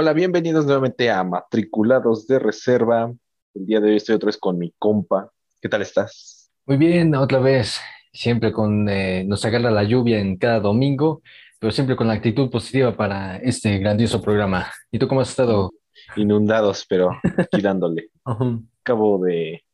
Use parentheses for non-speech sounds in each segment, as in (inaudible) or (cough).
Hola, bienvenidos nuevamente a Matriculados de Reserva. El día de hoy estoy otra vez con mi compa. ¿Qué tal estás? Muy bien, otra vez, siempre con, eh, nos agarra la lluvia en cada domingo, pero siempre con la actitud positiva para este grandioso programa. ¿Y tú cómo has estado? Inundados, pero aquí dándole. (laughs) Acabo de,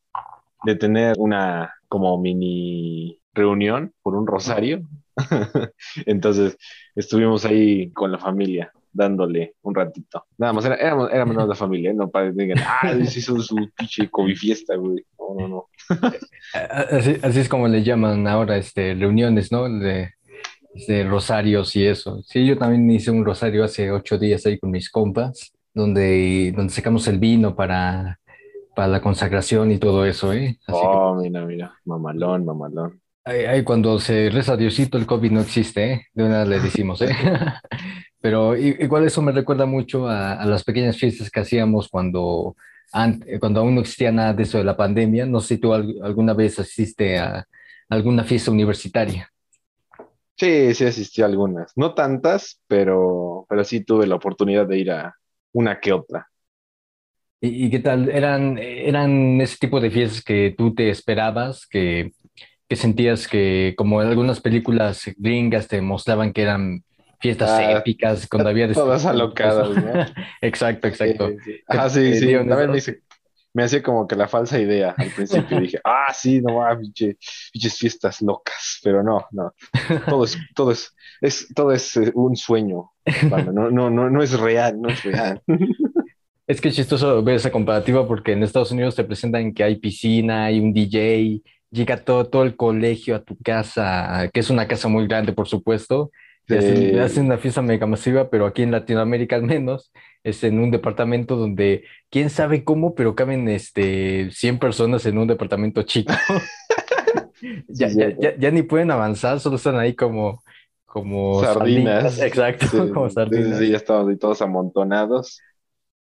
de tener una como mini reunión por un rosario. (laughs) Entonces estuvimos ahí con la familia dándole un ratito. Nada más, era- éramos, éramos (laughs) la familia, no para que digan, ah, hizo su pinche COVID fiesta, güey. No, no, no. Así, así es como le llaman ahora, este, reuniones, ¿no? De, de rosarios y eso. Sí, yo también hice un rosario hace ocho días ahí con mis compas, donde, donde sacamos el vino para, para la consagración y todo eso, ¿eh? Así que Oh, mira, mira, mamalón, mamalón. Ahí, ahí cuando se reza Diosito, el COVID no existe, ¿eh? De una le decimos, ¿eh? (laughs) Pero igual eso me recuerda mucho a, a las pequeñas fiestas que hacíamos cuando, an- cuando aún no existía nada de eso de la pandemia. No sé si tú al- alguna vez asististe a alguna fiesta universitaria. Sí, sí asistí a algunas. No tantas, pero, pero sí tuve la oportunidad de ir a una que otra. ¿Y, y qué tal? ¿Eran, eran ese tipo de fiestas que tú te esperabas, que, que sentías que como en algunas películas gringas te mostraban que eran fiestas Ah, épicas, cuando había todas alocadas, ¿no? (laughs) Exacto, exacto. Sí. Ah, sí, ¿Te sí. También me hice- me hacía como que la falsa idea al principio. Dije, (laughs) ah, sí, no va, pinche, pinches fiestas locas. Pero no, no. Todo es, todo es, es, todo es eh, un sueño. No, no, no, no es real, no es real. (laughs) Es que es chistoso ver esa comparativa porque en Estados Unidos te presentan que hay piscina, hay un DJ, llega todo, todo el colegio a tu casa, que es una casa muy grande, por supuesto, hacen, una fiesta mega masiva, pero aquí en Latinoamérica al menos es en un departamento donde quién sabe cómo, pero caben este, 100 personas en un departamento chico. (laughs) Ya, ya, ya, ya ni pueden avanzar, solo están ahí como, como Sardinas. Exacto, Sí, como sardinas. sí, ya estamos ahí todos amontonados.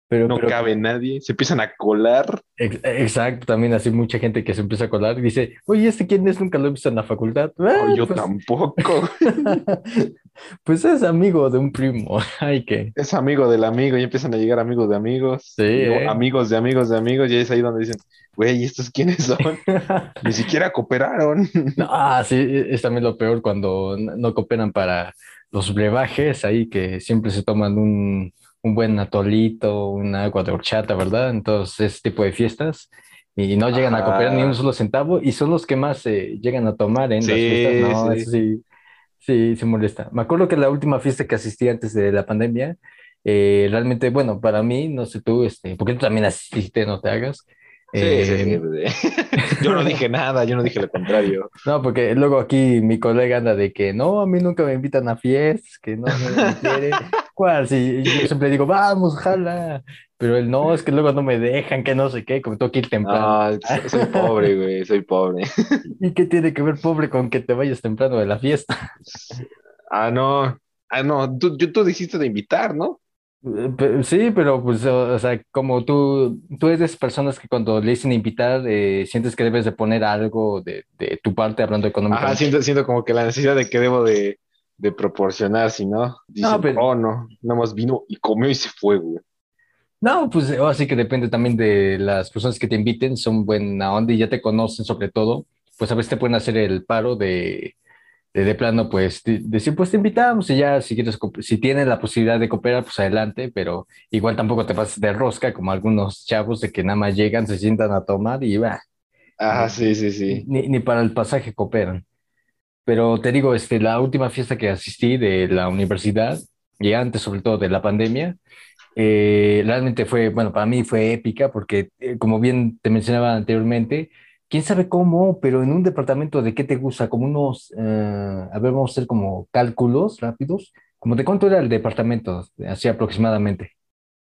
Pero, No pero cabe nadie. Se empiezan a colar. Ex- Exacto, también así mucha gente que se empieza a colar y dice, oye, ¿este quién es? Nunca lo he visto en la facultad. "Ah, Oh, yo pues, tampoco. (laughs) (laughs) pues es amigo de un primo. (laughs) Ay, que. Es amigo del amigo, y empiezan a llegar amigos de amigos, Sí, ¿eh? amigos de amigos de amigos, y es ahí donde dicen, güey, ¿y estos quiénes son? (laughs) Ni siquiera cooperaron. (laughs) No, ah, sí, es también lo peor cuando no cooperan para los brebajes, ahí que siempre se toman un, un buen atolito, un agua de horchata, ¿verdad? Entonces, ese tipo de fiestas. Y no llegan a cooperar ni un solo centavo y son los que más eh, llegan a tomar en las fiestas. No, sí. eso sí, sí, se molesta. Me acuerdo que la última fiesta que asistí antes de la pandemia, eh, realmente, bueno, para mí, no sé tú, este, porque tú también asististe, no te hagas. Sí, sí, sí, Eh, (laughs) sí. Yo no dije nada, yo no dije lo contrario. no, porque luego aquí mi colega anda de que no, a mí nunca me invitan a fiestas, que no no me quiere. (laughs) ¿Cuál? Sí, yo siempre digo, vamos, jala. Pero él no, es que luego no me dejan, que no sé qué, como tengo que ir temprano. No, so- soy pobre, güey, soy pobre. (laughs) ¿Y qué tiene que ver, pobre, con que te vayas temprano de la fiesta? Ah, no, ah, no, tú, yo- tú dijiste de invitar, ¿no? Eh, Sí, pero pues, o sea, como tú, tú eres de esas personas que cuando le dicen invitar, eh, sientes que debes de poner algo de, de tu parte hablando económicamente. siento, siento como que la necesidad de que debo de, de proporcionar, si no, dicen, pero- oh, no, nada más vino y comió y se fue, güey. No, pues ahora sí que depende también de las personas que te inviten, son buena onda y ya te conocen sobre todo, pues a veces te pueden hacer el paro de, de, de plano, pues de- decir, pues te invitamos y ya si quieres, si tienes la posibilidad de cooperar, pues adelante, pero igual tampoco te pases de rosca como algunos chavos de que nada más llegan, se sientan a tomar y va, Ajá, sí, sí, sí. ni, ni para el pasaje cooperan. Pero te digo, este, la última fiesta que asistí de la universidad, y antes sobre todo de la pandemia, eh, realmente fue, bueno, para mí fue épica porque, eh, como bien te mencionaba anteriormente, quién sabe cómo, pero en un departamento de qué te gusta, como unos, eh, a ver, vamos a hacer como cálculos rápidos, como de cuánto era el departamento, así aproximadamente.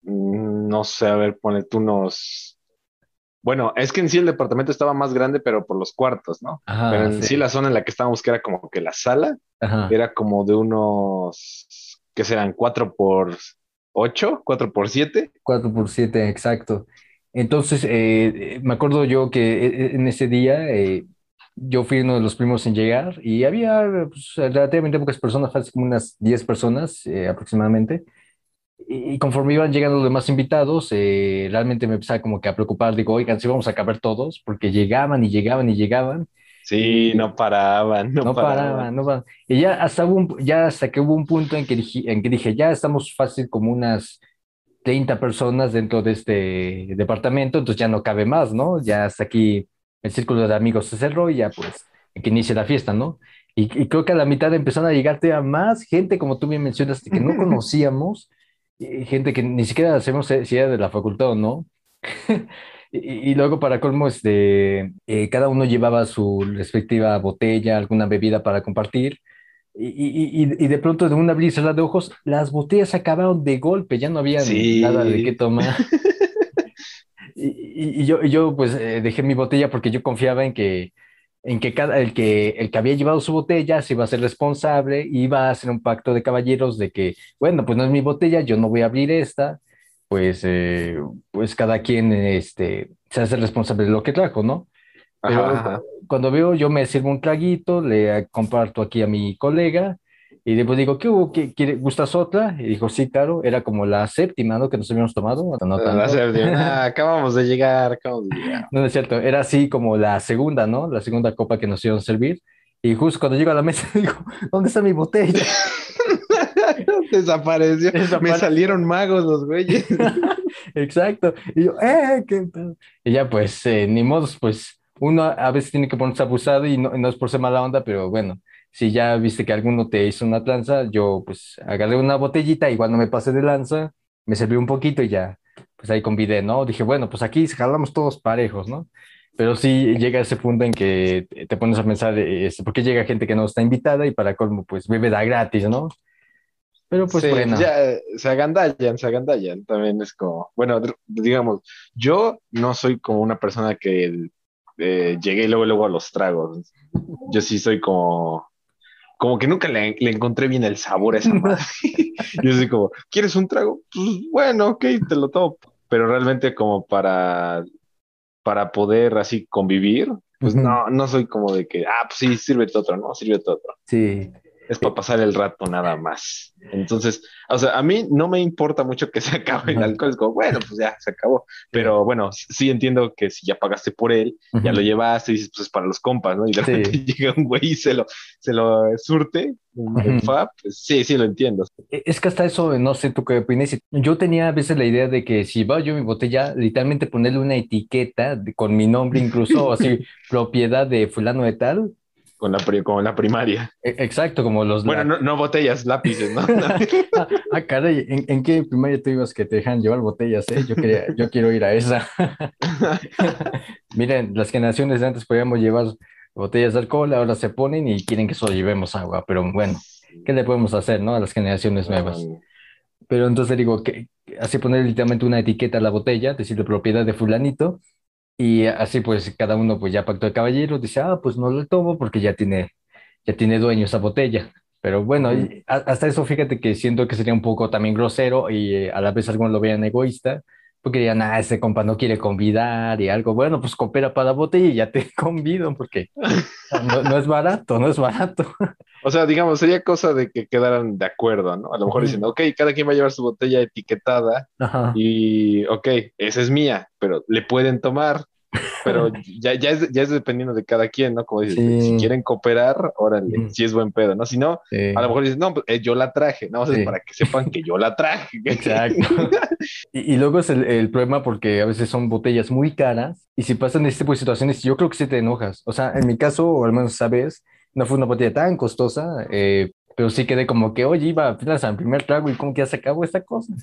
Mm, No sé, a ver, ponle tú unos. Bueno, es que en sí el departamento estaba más grande, pero por los cuartos, ¿no? Ajá, Pero en sí. sí la zona en la que estábamos, que era como que la sala, Ajá. era como de unos, ¿qué serán? ¿Cuatro por ocho? ¿Cuatro por siete? 4 por 7, exacto. Entonces, eh, eh, me acuerdo yo que eh, en ese día eh, yo fui uno de los primeros en llegar y había pues, relativamente pocas personas, casi como unas 10 personas eh, aproximadamente. Y conforme iban llegando los demás invitados, eh, realmente me empezaba como que a preocupar, digo, oigan, si vamos a caber todos, porque llegaban y llegaban y llegaban. Sí, no paraban, no, no paraban. no paraban. Y ya hasta, un, ya hasta que hubo un punto en que, dije, en que dije, ya estamos fácil como unas 30 personas dentro de este departamento, entonces ya no cabe más, ¿no? Ya hasta aquí el círculo de amigos se cerró y ya pues que inicie la fiesta, ¿no? Y, creo que a la mitad empezaron a llegarte a más gente, como tú bien mencionaste, que no (laughs) conocíamos, gente que ni siquiera sabemos si era de la facultad o no. (laughs) y, luego para colmo, este, eh, cada uno llevaba su respectiva botella, alguna bebida para compartir. Y, y, de pronto, de una abrir de ojos, las botellas se acabaron de golpe, ya no había nada de qué tomar. (laughs) y, yo, yo, pues, eh, dejé mi botella porque yo confiaba en que, en que cada, el que el que había llevado su botella se iba a ser responsable, iba a hacer un pacto de caballeros de que, bueno, pues no es mi botella, yo no voy a abrir esta, pues, eh, pues cada quien este, se hace responsable de lo que trajo, ¿no? Pero cuando veo, yo me sirvo un traguito, le comparto aquí a mi colega y después digo, ¿qué hubo? ¿Qué, ¿Gustas otra? Y dijo, sí, claro, era como la séptima, ¿no? Que nos habíamos tomado. No La séptima, (laughs) acabamos de llegar, acabamos de llegar. No, es cierto, era así como la segunda, ¿no? La segunda copa que nos iban a servir. Y justo cuando llego a la mesa, (laughs) digo, ¿dónde está mi botella? (laughs) Desapareció. Me salieron magos los güeyes. Exacto. Y yo, ¡eh! Qué... Y ya, pues, eh, ni modos, pues, uno a veces tiene que ponerse abusado y no, no es por ser mala onda, pero bueno, si ya viste que alguno te hizo una tranza, yo pues agarré una botellita y cuando me pasé de lanza, me serví un poquito y ya, pues ahí convidé, ¿no? Dije, bueno, pues aquí jalamos todos parejos, ¿no? Pero sí llega ese punto en que te pones a pensar, este, ¿por qué llega gente que no está invitada y para colmo, pues bebe da gratis, ¿no? Pero pues bueno. Ya, se agandallan, se agandallan. También es como, bueno, digamos, yo no soy como una persona que eh, llegué luego, luego a los tragos. Yo sí soy como, como que nunca le, encontré bien el sabor a esa madre. (laughs) Yo soy como, ¿quieres un trago? Pues bueno, ok, te lo tomo. Pero realmente como para, para poder así convivir, pues no, no soy como de que, ah, pues sí, sírvete otro, no, sírvete otro. Sí es para pasar el rato nada más. Entonces, o sea, a mí no me importa mucho que se acabe el alcohol, es como, bueno, pues ya se acabó. Pero bueno, sí entiendo que si ya pagaste por él, ya lo llevaste y dices, pues es para los compas, ¿no? Y de repente (laughs) llega un güey y se lo, se lo surte, un fab, pues, sí, sí lo entiendo. E, es que hasta eso, no sé tú qué opinas. Yo tenía a veces la idea de que si va yo mi botella, literalmente ponerle una etiqueta con mi nombre incluso, así, (laughs) propiedad de fulano de tal, con la, con la primaria. E, exacto, como los... Bueno, no, no, botellas, lápices, ¿no? (laughs) ah, caray, ¿en, ¿en, qué primaria tú ibas que te dejan llevar botellas, eh? Yo, quería, yo quiero ir a esa. (laughs) Miren, las generaciones de antes podíamos llevar botellas de alcohol, ahora se ponen y quieren que solo llevemos agua, pero bueno, ¿qué le podemos hacer, no? A las generaciones nuevas. Pero entonces digo, que así poner literalmente una etiqueta a la botella, decir de propiedad de fulanito, y así pues cada uno pues ya pactó de caballero, dice, ah, pues no lo tomo porque ya tiene, ya tiene dueño esa botella. Pero bueno, hasta eso fíjate que siento que sería un poco también grosero y eh, a la vez algunos lo vean egoísta, porque dirían, ah, ese compa no quiere convidar y algo, bueno, pues coopera para la botella y ya te (laughs) convido, porque no, es barato, no es barato. (laughs) O sea, digamos, sería cosa de que quedaran de acuerdo, ¿no? A lo mejor dicen, ok, cada quien va a llevar su botella etiquetada y, ok, esa es mía, pero le pueden tomar, pero ya, ya, es, ya es dependiendo de cada quien, ¿no? Como dices, si quieren cooperar, órale, si es buen pedo, ¿no? Si no, a lo mejor dices, no, pues eh, yo la traje, ¿no? O sea, para que sepan que yo la traje. Exacto. (laughs) y, y, luego es el, el, problema porque a veces son botellas muy caras y si pasan este tipo de situaciones, yo creo que sí te enojas. O sea, en mi caso, o al menos sabes, no fue una botella tan costosa, eh, pero sí quedé como que, oye, iba apenas al primer trago y como que ya se acabó esta cosa.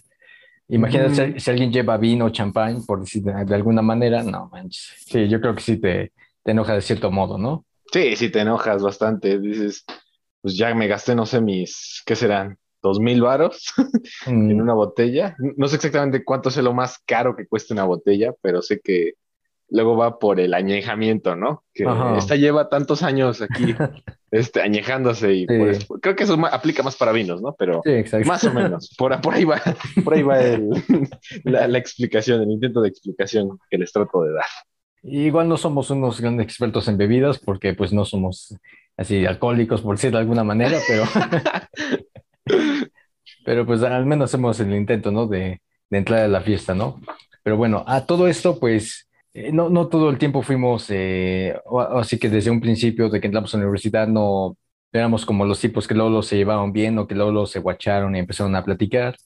Imagínate si, alguien lleva vino o champán, por decir de, alguna manera, no manches. Sí, yo creo que sí te, te enoja de cierto modo, ¿no? Sí, sí te enojas bastante. Dices, pues ya me gasté, no sé, mis, ¿qué serán? ¿Dos mil varos (laughs) en mm. una botella? No sé exactamente cuánto es lo más caro que cuesta una botella, pero sé que luego va por el añejamiento, ¿no? Que esta lleva tantos años aquí (laughs) este, añejándose y pues, creo que eso aplica más para vinos, ¿no? Pero más o menos, por, por ahí va, (laughs) por ahí va el, (laughs) la, explicación, el intento de explicación que les trato de dar. Igual no somos unos grandes expertos en bebidas porque pues no somos así alcohólicos por decir de alguna manera, pero Pero pues al menos hacemos el intento, ¿no? De, de entrar a la fiesta, ¿no? Pero bueno, a todo esto, pues eh, no, no todo el tiempo fuimos, eh, así que desde un principio de que entramos a la universidad no éramos como los tipos que luego se llevaban bien o que luego se guacharon y empezaron a platicar,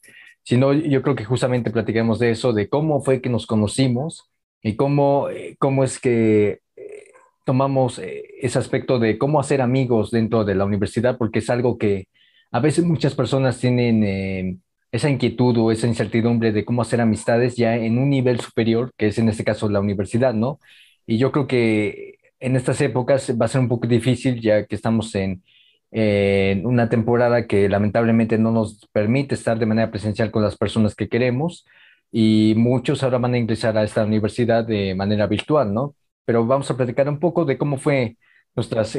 sino yo creo que justamente platicamos de eso, de cómo fue que nos conocimos y cómo, eh, cómo es que tomamos ese aspecto de cómo hacer amigos dentro de la universidad, porque es algo que a veces muchas personas tienen esa inquietud o esa incertidumbre de cómo hacer amistades ya en un nivel superior, que es en este caso la universidad, ¿no? Y yo creo que en estas épocas va a ser un poco difícil ya que estamos en, una temporada que lamentablemente no nos permite estar de manera presencial con las personas que queremos y muchos ahora van a ingresar a esta universidad de manera virtual, ¿no? Pero vamos a platicar un poco de cómo fue nuestras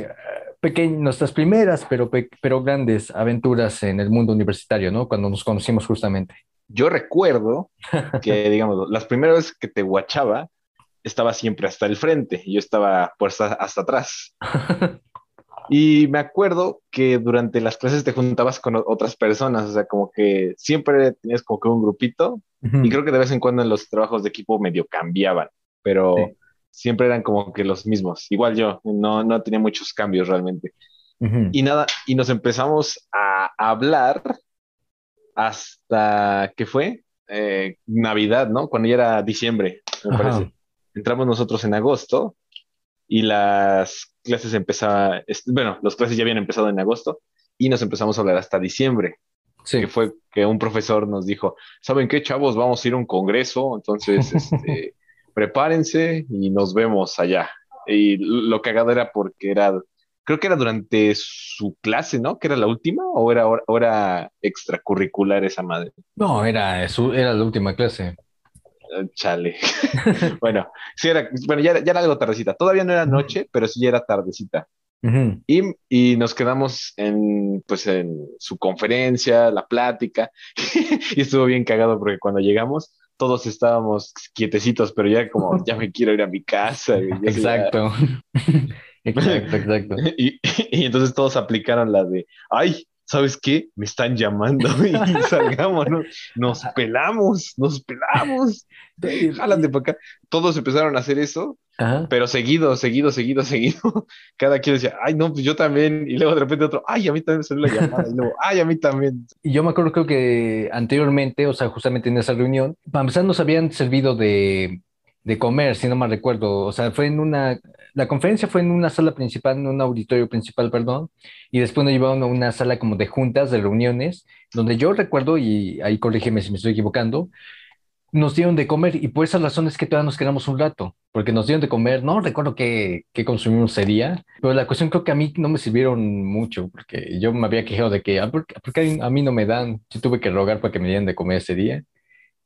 eh, nuestras primeras, pero, pero grandes aventuras en el mundo universitario, ¿no? Cuando nos conocimos justamente. Yo recuerdo que, (laughs) digamos, las primeras veces que te guachaba, estaba siempre hasta el frente, y yo estaba pues hasta atrás. (laughs) Y me acuerdo que durante las clases te juntabas con otras personas, o sea, como que siempre tenías como que un grupito, y creo que de vez en cuando en los trabajos de equipo medio cambiaban, pero siempre eran como que los mismos. Igual yo, no, no tenía muchos cambios realmente. Y nada, y nos empezamos a hablar hasta que fue eh, Navidad, ¿no? Cuando ya era diciembre, me parece. Entramos nosotros en agosto y las clases empezaban, bueno, las clases ya habían empezado en agosto y nos empezamos a hablar hasta diciembre. Sí. Que fue que un profesor nos dijo, ¿saben qué, chavos? Vamos a ir a un congreso, entonces, (laughs) este, prepárense y nos vemos allá. Y lo cagado era porque era, creo que era durante su clase, ¿no? Que era la última o era, hora extracurricular esa madre. No, era, era la última clase. Ah, chale. (laughs) bueno, sí era, bueno, ya, ya, era algo tardecita. Todavía no era noche, pero sí ya era tardecita. y, y, nos quedamos en, pues, en su conferencia, la plática, (laughs) y estuvo bien cagado porque cuando llegamos, todos estábamos quietecitos, pero ya como, (laughs) ya me quiero ir a mi casa. (laughs) (laughs) exacto. exacto, exacto. Y, y, entonces todos aplicaron la de, ay, ¿sabes qué? Me están llamando (laughs) y (laughs) salgamos, nos pelamos, nos pelamos. Jálate para acá. Todos empezaron a hacer eso pero seguido, seguido, seguido, (laughs) seguido, cada quien decía, ay, no, pues yo también, y luego de repente otro, ay, a mí también me salió la llamada, y luego, ay, a mí también. Y yo me acuerdo creo que anteriormente, o sea, justamente en esa reunión, para empezar nos habían servido de, de comer, si no mal recuerdo, o sea, fue en una, la conferencia fue en una sala principal, en un auditorio principal, perdón, y después nos llevaron a una sala como de juntas, de reuniones, donde yo recuerdo, y ahí corrígeme si me estoy equivocando, nos dieron de comer y por esas razones que todavía nos quedamos un rato, porque nos dieron de comer, no recuerdo qué, qué consumimos ese día, pero la cuestión creo que a mí no me sirvieron mucho, porque yo me había quejado de que, ah, ¿por, qué a mí no me dan? Yo tuve que rogar para que me dieran de comer ese día.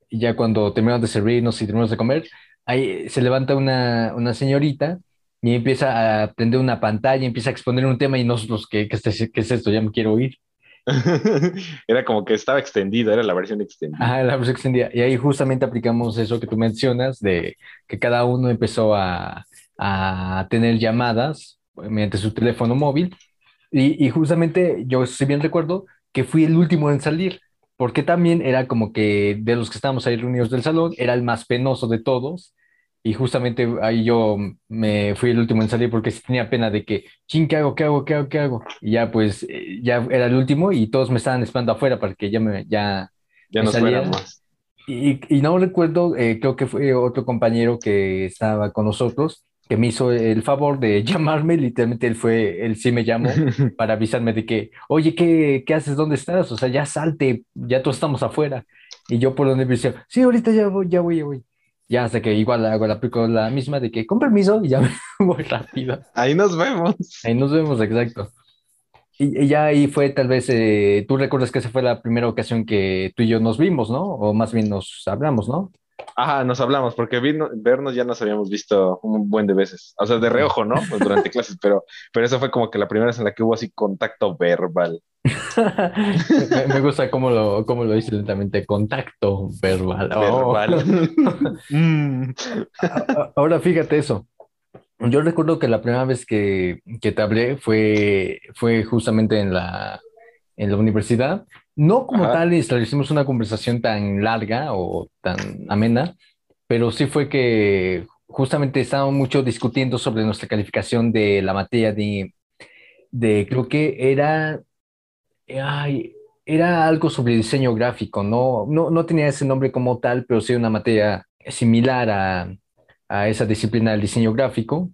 Y ya cuando terminaron de servirnos y terminamos de comer, ahí se levanta una, una señorita y empieza a prender una pantalla, empieza a exponer un tema y nosotros, ¿qué, qué, es, qué es esto? Ya me quiero ir. (laughs) era como que estaba extendida, era la versión extendida. Ah, la versión extendida. Y ahí justamente aplicamos eso que tú mencionas, de que cada uno empezó a, a tener llamadas mediante su teléfono móvil. Y, y, justamente yo, si bien recuerdo, que fui el último en salir, porque también era como que de los que estábamos ahí reunidos del salón, era el más penoso de todos y justamente ahí yo me fui el último en salir porque tenía pena de que, ching, ¿qué hago? ¿Qué hago? ¿Qué hago? ¿Qué hago? Y ya pues, eh, ya era el último y todos me estaban esperando afuera para que ya me, ya, ya nos más. Y, y, no recuerdo, eh, creo que fue otro compañero que estaba con nosotros que me hizo el favor de (laughs) llamarme, literalmente él fue, él sí me llamó (laughs) para avisarme de que, oye, ¿qué, qué haces? ¿Dónde estás? O sea, ya salte, ya todos estamos afuera. Y yo por donde me decía, sí, ahorita ya voy, ya voy, ya voy. Ya hasta que igual hago la, la misma de que con permiso y ya (laughs) voy rápido. Ahí nos vemos. Ahí nos vemos, exacto. Y, ya ahí fue tal vez, eh, tú recuerdas que esa fue la primera ocasión que tú y yo nos vimos, ¿no? O más bien nos hablamos, ¿no? Ajá, nos hablamos, porque vernos ya nos habíamos visto un buen de veces. O sea, de reojo, ¿no? Pues durante (laughs) clases, pero, pero eso fue como que la primera vez en la que hubo así contacto verbal. me, gusta cómo lo, cómo lo dice lentamente, contacto verbal. Oh. Verbal. (laughs) Mm. Ahora fíjate eso. Yo recuerdo que la primera vez que, que te hablé fue, fue justamente en la, en la universidad No como Ajá. tal establecimos una conversación tan larga o tan amena, pero sí fue que justamente estábamos mucho discutiendo sobre nuestra calificación de la materia de, de creo que era, ay, era algo sobre diseño gráfico, ¿no? No, no tenía ese nombre como tal, pero sí una materia similar a, a esa disciplina del diseño gráfico.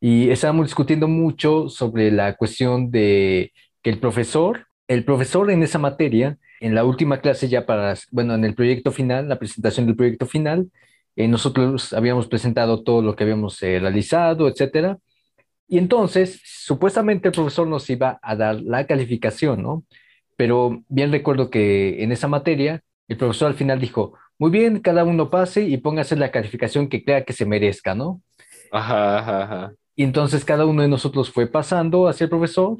Y estábamos discutiendo mucho sobre la cuestión de que el profesor, el profesor en esa materia, en la última clase ya para, bueno, en el proyecto final, la presentación del proyecto final, eh, nosotros habíamos presentado todo lo que habíamos eh, realizado, etcétera. Y entonces, supuestamente el profesor nos iba a dar la calificación, ¿no? Pero bien recuerdo que en esa materia, el profesor al final dijo, muy bien, cada uno pase y póngase la calificación que crea que se merezca, ¿no? Ajá, ajá, ajá. Y entonces cada uno de nosotros fue pasando hacia el profesor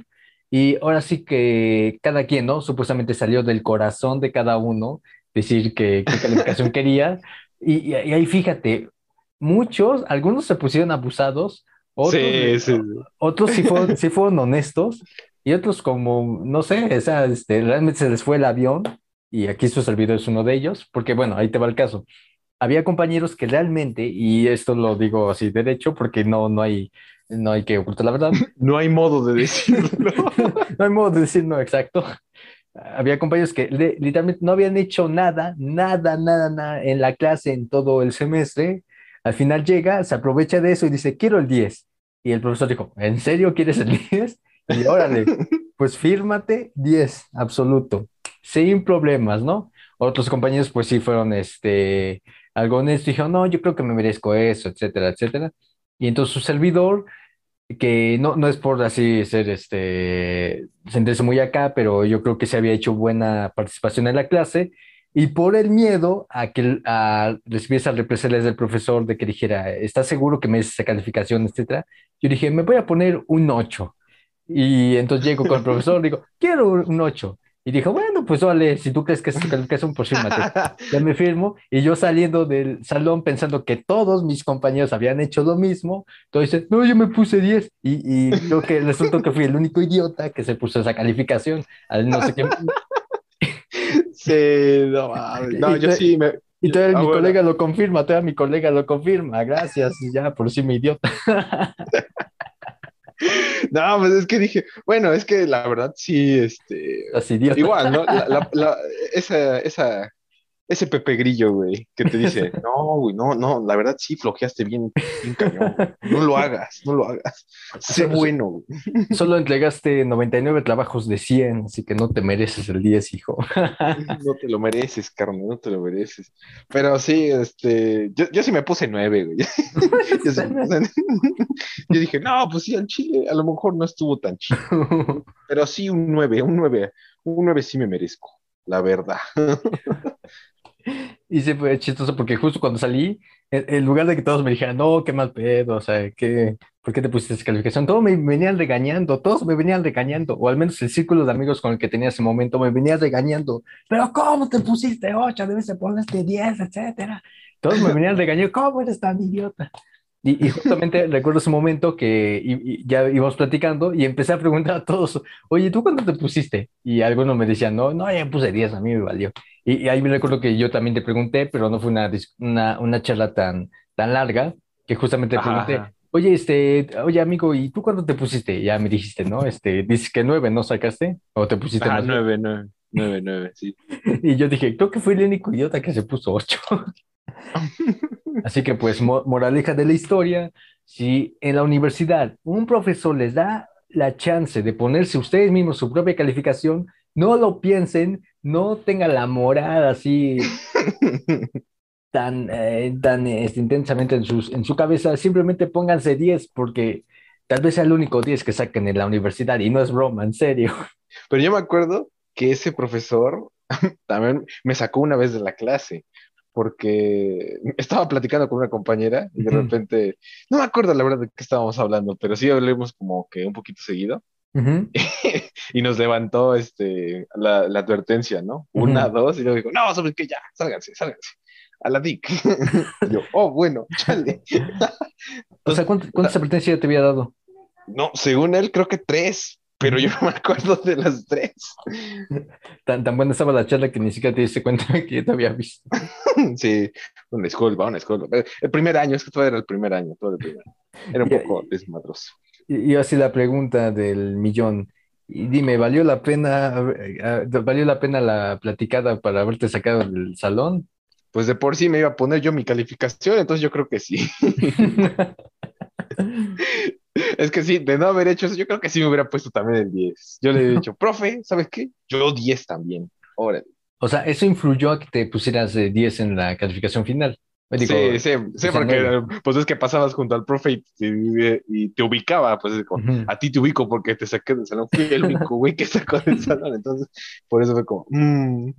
y ahora sí que cada quien, ¿no? Supuestamente salió del corazón de cada uno decir que, qué calificación (laughs) quería. Y, ahí fíjate, muchos, algunos se pusieron abusados, otros, Sí, sí. otros sí fueron, sí fueron (laughs) honestos y otros como, no sé, o sea, este, realmente se les fue el avión y aquí su servidor es uno de ellos, porque bueno, ahí te va el caso. Había compañeros que realmente, y esto lo digo así derecho porque no, no hay, no hay que ocultar la verdad, (laughs) No hay modo de decirlo. (laughs) no hay modo de decir no exacto. Había compañeros que literalmente no habían hecho nada, nada, nada, nada en la clase en todo el semestre. Al final llega, se aprovecha de eso y dice, quiero el 10. Y el profesor dijo, ¿en serio quieres el 10? Y órale, (laughs) pues fírmate 10, absoluto, sin problemas, ¿no? Otros compañeros pues sí fueron este, algo honestos y dijeron, no, yo creo que me merezco eso, etcétera, etcétera. Y entonces su servidor que no, no es por así ser este, sentirse muy acá, pero yo creo que se había hecho buena participación en la clase y por el miedo a que a recibir esas represalias del profesor de que dijera, ¿estás seguro que me esa calificación, etcétera? Yo dije, me voy a poner un 8. Y entonces llego con el profesor, digo, quiero un 8. Y dijo, bueno, pues vale, si tú crees que es tu calificación, pues fírmate. Ya me (laughs) firmo y yo saliendo del salón pensando que todos mis compañeros habían hecho lo mismo, entonces, no, yo me puse 10 y, y creo que resultó que fui el único idiota que se puso esa calificación, al no sé qué. Sí, no. No, yo sí me. Y todavía Ah, mi bueno. colega lo confirma, todavía mi colega lo confirma, gracias, ya, por si mi idiota. (laughs) No, pues es que dije, bueno, es que la verdad sí, este. Idiota. Igual, ¿no? La, la- la- (laughs) esa, esa, ese Pepe Grillo, güey, que te dice, (laughs) no, güey, no, no, la verdad sí flojeaste bien, bien cañón, güey. No lo hagas, no lo hagas. Sé bueno, güey. Solo entregaste 99 trabajos de 100, así que no te mereces el 10, hijo. (laughs) No te lo mereces, carnal, no te lo mereces. Pero sí, este, yo, yo sí me puse nueve, güey. (laughs) Yo, sí me puse- yo dije, no, pues sí, al Chile a lo mejor no estuvo tan chido, pero sí un nueve, un nueve, un nueve sí me merezco, la verdad. Y sí fue chistoso porque justo cuando salí, en, lugar de que todos me dijeran, no, qué mal pedo, o sea, ¿qué, ¿por qué te pusiste esa calificación? Todos me venían regañando, todos me venían regañando, o al menos el círculo de amigos con el que tenía ese momento me venía regañando, pero ¿cómo te pusiste 8? Debes de ponerte 10, etcétera. Todos me venían regañando, ¿cómo eres tan idiota? Y, y justamente (laughs) recuerdo ese momento que y- y ya íbamos platicando y empecé a preguntar a todos, oye, ¿tú cuándo te pusiste? Y algunos me decían, no, no, ya puse 10, a mí me valió. Y, y ahí me recuerdo que yo también te pregunté, pero no fue una, una, una charla tan, tan larga, que justamente te pregunté, ajá. oye, este, oye, amigo, ¿y tú cuándo te pusiste? Ya me dijiste, ¿no? Este, dices que nueve, ¿no sacaste? ¿O te pusiste Ah, más? nueve, nueve, nueve, nueve, sí. (laughs) Y yo dije, creo que fui el único idiota que se puso ocho. (laughs) Así que pues, mo- moraleja de la historia, si en la universidad un profesor les da la chance de ponerse ustedes mismos su propia calificación, no lo piensen, no tengan la moral así (laughs) tan, eh, tan este, intensamente en, sus, en su cabeza, simplemente pónganse 10 porque tal vez sea el único 10 que saquen en la universidad y no es broma, en serio. (laughs) Pero yo me acuerdo que ese profesor (laughs) también me sacó una vez de la clase, porque estaba platicando con una compañera y de repente, no me acuerdo la verdad de qué estábamos hablando, pero sí hablamos como que un poquito seguido Ujú. Y nos levantó este, la, la advertencia, ¿no? Una, Ujú. dos, y luego dijo, no, ¿sabes qué? Ya, sálganse, sálganse. A la DIC. Y (laughs) yo, oh, bueno, chale. (laughs) O sea, ¿cuántas, cuántas advertencias ya te había dado? No, según él, creo que tres, pero yo no me acuerdo de las tres. (laughs) Tan, tan buena estaba la charla que ni siquiera te diste cuenta que yo te había visto. sí, una escuela, una escuela. El primer año, es que todo era el primer año, todo el primer Era un poco desmadroso. Y, y así la pregunta del millón. Y dime, ¿valió la pena, valió la pena la platicada para haberte sacado del salón? Pues de por sí me iba a poner yo mi calificación, entonces yo creo que sí. (laughs) Es que sí, de no haber hecho eso, yo creo que sí me hubiera puesto también el 10. Yo le he dicho, profe, ¿sabes qué? Yo 10 también. Órale. O sea, eso influyó a que te pusieras 10 en la calificación final sí, sí, sí, porque pues es que pasabas junto al profe y, te ubicaba, pues a ti te ubico porque te saqué del salón, fui el único güey que sacó del (laughs) salón, entonces por eso fue como, mm,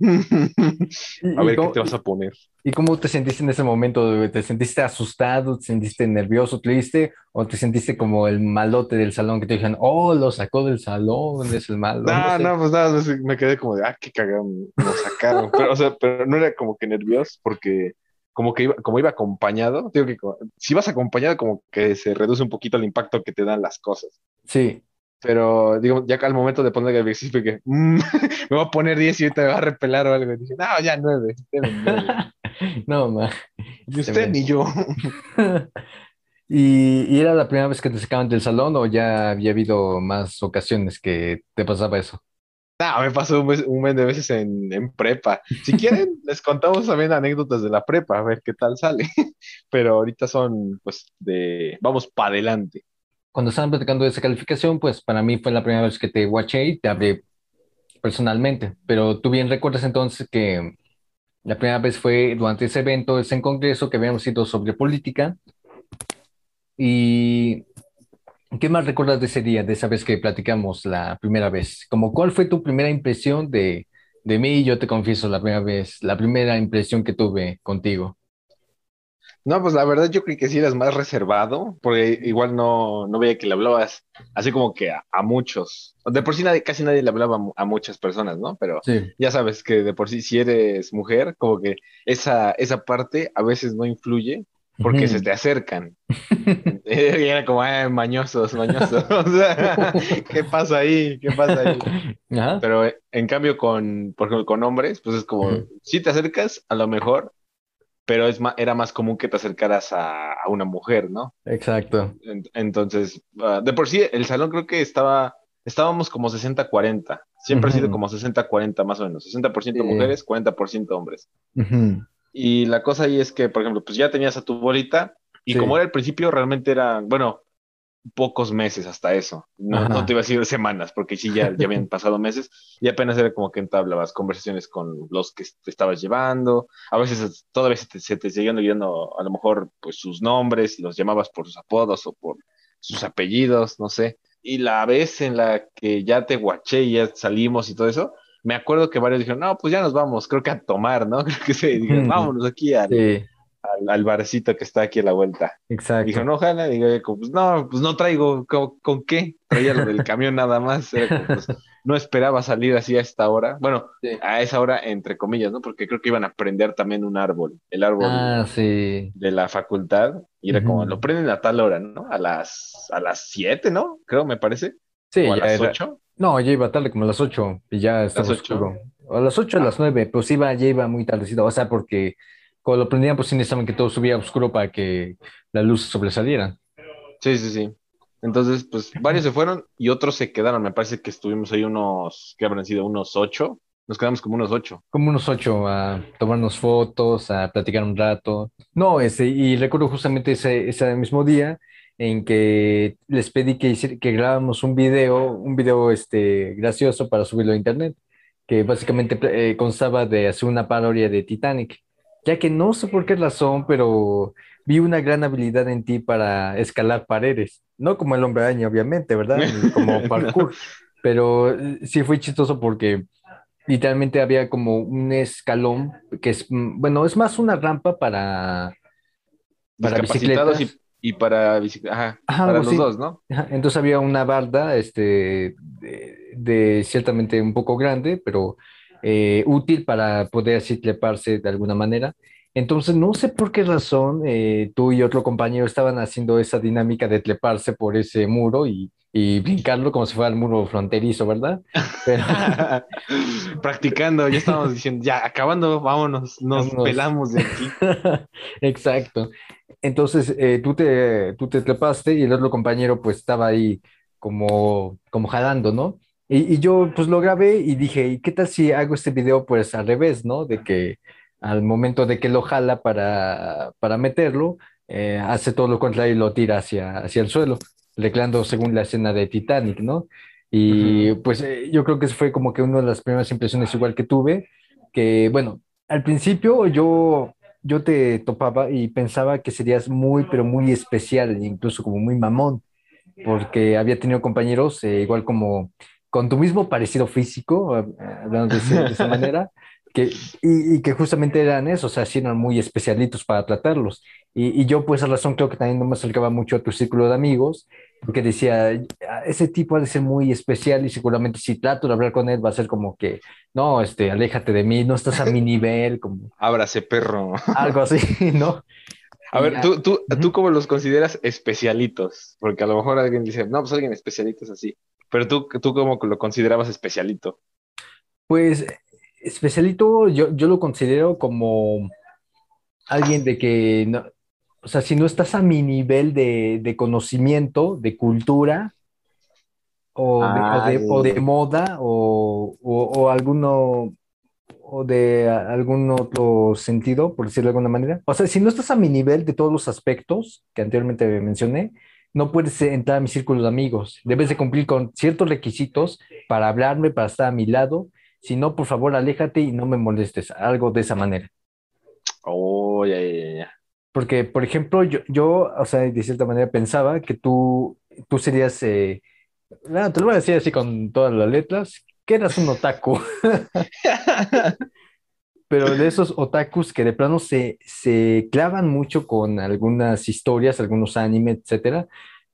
a ver qué te vas a poner. ¿Y cómo te sentiste en ese momento? ¿Te sentiste asustado, te sentiste nervioso, triste o te sentiste como el malote del salón que te dijeron, oh, lo sacó del salón, es el malo? No, no, pues nada, me quedé como de, ah, qué cagado, lo sacaron, pero, o sea, pero no era como que nervioso porque como que iba, como iba acompañado, digo que si vas acompañado, como que se reduce un poquito el impacto que te dan las cosas. Sí. Pero, digo, ya al momento de poner el ejercicio, que mm, (laughs) me voy a poner 10 y ahorita me va a repelar o algo. Y dije, no, ya 9. (laughs) no, ma. Ni usted ni yo. (laughs) ¿Y, ¿Y, era la primera vez que te sacaban del salón o ya había habido más ocasiones que te pasaba eso? No, me pasó un, mes, de veces en, prepa. Si (laughs) quieren, les contamos también anécdotas de la prepa, a ver qué tal sale. (laughs) Pero ahorita son, pues, de, vamos para adelante. Cuando estaban platicando de esa calificación, pues para mí fue la primera vez que te watché y te hablé personalmente. Pero tú bien recuerdas entonces que la primera vez fue durante ese evento, ese congreso que habíamos ido sobre política. Y ¿Qué más recuerdas de ese día, de esa vez que platicamos la primera vez? Como, ¿Cuál fue tu primera impresión de, de mí? Yo te confieso, la primera vez, la primera impresión que tuve contigo. No, pues la verdad yo creí que sí eras más reservado, porque igual no, no veía que le hablabas así como que a, muchos. De por sí nadie, casi nadie le hablaba a muchas personas, ¿no? Pero ya sabes que de por sí si eres mujer, como que esa, esa parte a veces no influye porque se te acercan. (laughs) y era como, ah, mañosos, mañosos. (laughs) o sea, ¿qué pasa ahí? ¿Qué pasa ahí? (laughs) Pero en cambio con, por ejemplo, con hombres, pues es como, si te acercas, a lo mejor, pero es era más común que te acercaras a, una mujer, ¿no? Exacto. entonces, ah, de por sí, el salón creo que estaba, estábamos como 60-40. Siempre ha sido como 60-40 más o menos. 60% mujeres, 40% hombres. Y la cosa ahí es que, por ejemplo, pues ya tenías a tu bolita y como era el principio, realmente era, bueno, pocos meses hasta eso. No, te iba a decir semanas, porque sí, ya, ya habían (laughs) pasado meses y apenas era como que entablabas conversaciones con los que te estabas llevando. A veces todavía se te, se te seguían oyendo a lo mejor pues sus nombres y los llamabas por sus apodos o por sus apellidos, no sé. Y la vez en la que ya te guaché y ya salimos y todo eso, me acuerdo que varios dijeron, no, pues ya nos vamos, creo que a tomar, ¿no? (laughs) Creo que se dijeron, vámonos aquí al, al, barcito que está aquí a la vuelta. Exacto. Dijo, no, ojalá, digo, pues no, pues no traigo, ¿con, qué? Traía lo del (laughs) camión nada más, pues, no esperaba salir así a esta hora, bueno, a esa hora entre comillas, ¿no? Porque creo que iban a prender también un árbol, el árbol ah, de la facultad, y era como, lo prenden a tal hora, ¿no? A las, a las siete, ¿no? Creo, me parece. Sí, a las ocho. No, ya iba tarde, como a las 8 y ya estaba oscuro. A las 8 a las 9, pues iba, ya iba muy tardecito. O sea, porque cuando lo prendían, pues sí necesitaban que todo subía oscuro para que la luz sobresaliera. Sí, sí, sí. Entonces, pues varios se fueron y otros se quedaron. Me parece que estuvimos ahí unos, que habrán sido unos 8. Nos quedamos como unos 8. Como unos 8 a tomarnos fotos, a platicar un rato. No, ese, y recuerdo justamente ese, ese mismo día en que les pedí que, que grabamos un video, un video este, gracioso para subirlo a internet, que básicamente eh, constaba de hacer una parodia de Titanic, ya que no sé por qué razón, pero vi una gran habilidad en ti para escalar paredes, no como el hombre araña, obviamente, ¿verdad? Como (laughs) parkour, pero eh, sí fue chistoso porque literalmente había como un escalón que es, mm, bueno, es más una rampa para, para bicicletas y para, Ajá, para los dos, ¿no? Entonces había una barda este, de, ciertamente un poco grande, pero eh, útil para poder así treparse de alguna manera. Entonces, no sé por qué razón eh, tú y otro compañero estaban haciendo esa dinámica de treparse por ese muro y, y brincarlo como si fuera el muro fronterizo, ¿verdad? Pero... (laughs) Practicando, ya estábamos diciendo, ya acabando, vámonos, nos pelamos de aquí. (laughs) Exacto. Entonces, eh, tú, te, tú te trepaste y el otro compañero pues estaba ahí como, como jalando, ¿no? Y, y, yo pues lo grabé y dije, ¿y qué tal si hago este video pues al revés, ¿no? De que al momento de que lo jala para, para meterlo, eh, hace todo lo contrario y lo tira hacia, hacia el suelo, reclando según la escena de Titanic, ¿no? Y pues eh, yo creo que eso fue como que una de las primeras impresiones igual que tuve, que bueno, al principio yo, yo te topaba y pensaba que serías muy, pero muy especial, incluso como muy mamón, porque había tenido compañeros eh, igual como con tu mismo parecido físico, hablando de, de esa (laughs) manera, que, y, y, que justamente eran eso, o sea, sí eran muy especialitos para tratarlos. Y, y, yo, por esa razón, creo que también no me acercaba mucho a tu círculo de amigos, porque decía, ah, ese tipo ha de ser muy especial y seguramente si trato de hablar con él va a ser como que, no, este, aléjate de mí, no estás a mi nivel, como... (laughs) Ábrase, perro. (laughs) Algo así, ¿no? A ver, ¿tú, tú, uh -huh. ¿tú cómo los consideras especialitos? Porque a lo mejor alguien dice, no, pues alguien especialito es así. Pero tú, ¿tú cómo lo considerabas especialito? Pues especialito yo, yo lo considero como alguien de que, no, o sea, si no estás a mi nivel de, de conocimiento, de cultura, o, ah, de, o, de, o de, moda, o, o, alguno, o de algún otro sentido, por decirlo de alguna manera. O sea, si no estás a mi nivel de todos los aspectos que anteriormente mencioné, no puedes entrar a mi círculo de amigos. Debes de cumplir con ciertos requisitos para hablarme, para estar a mi lado si no, por favor, aléjate y no me molestes, algo de esa manera. Oh, ya, ya, ya. Porque, por ejemplo, yo, yo, o sea, de cierta manera pensaba que tú, tú serías, eh, no, te lo voy a decir así con todas las letras, que eras un otaku. (laughs) Pero de esos otakus que de plano se, se clavan mucho con algunas historias, algunos animes, etcétera,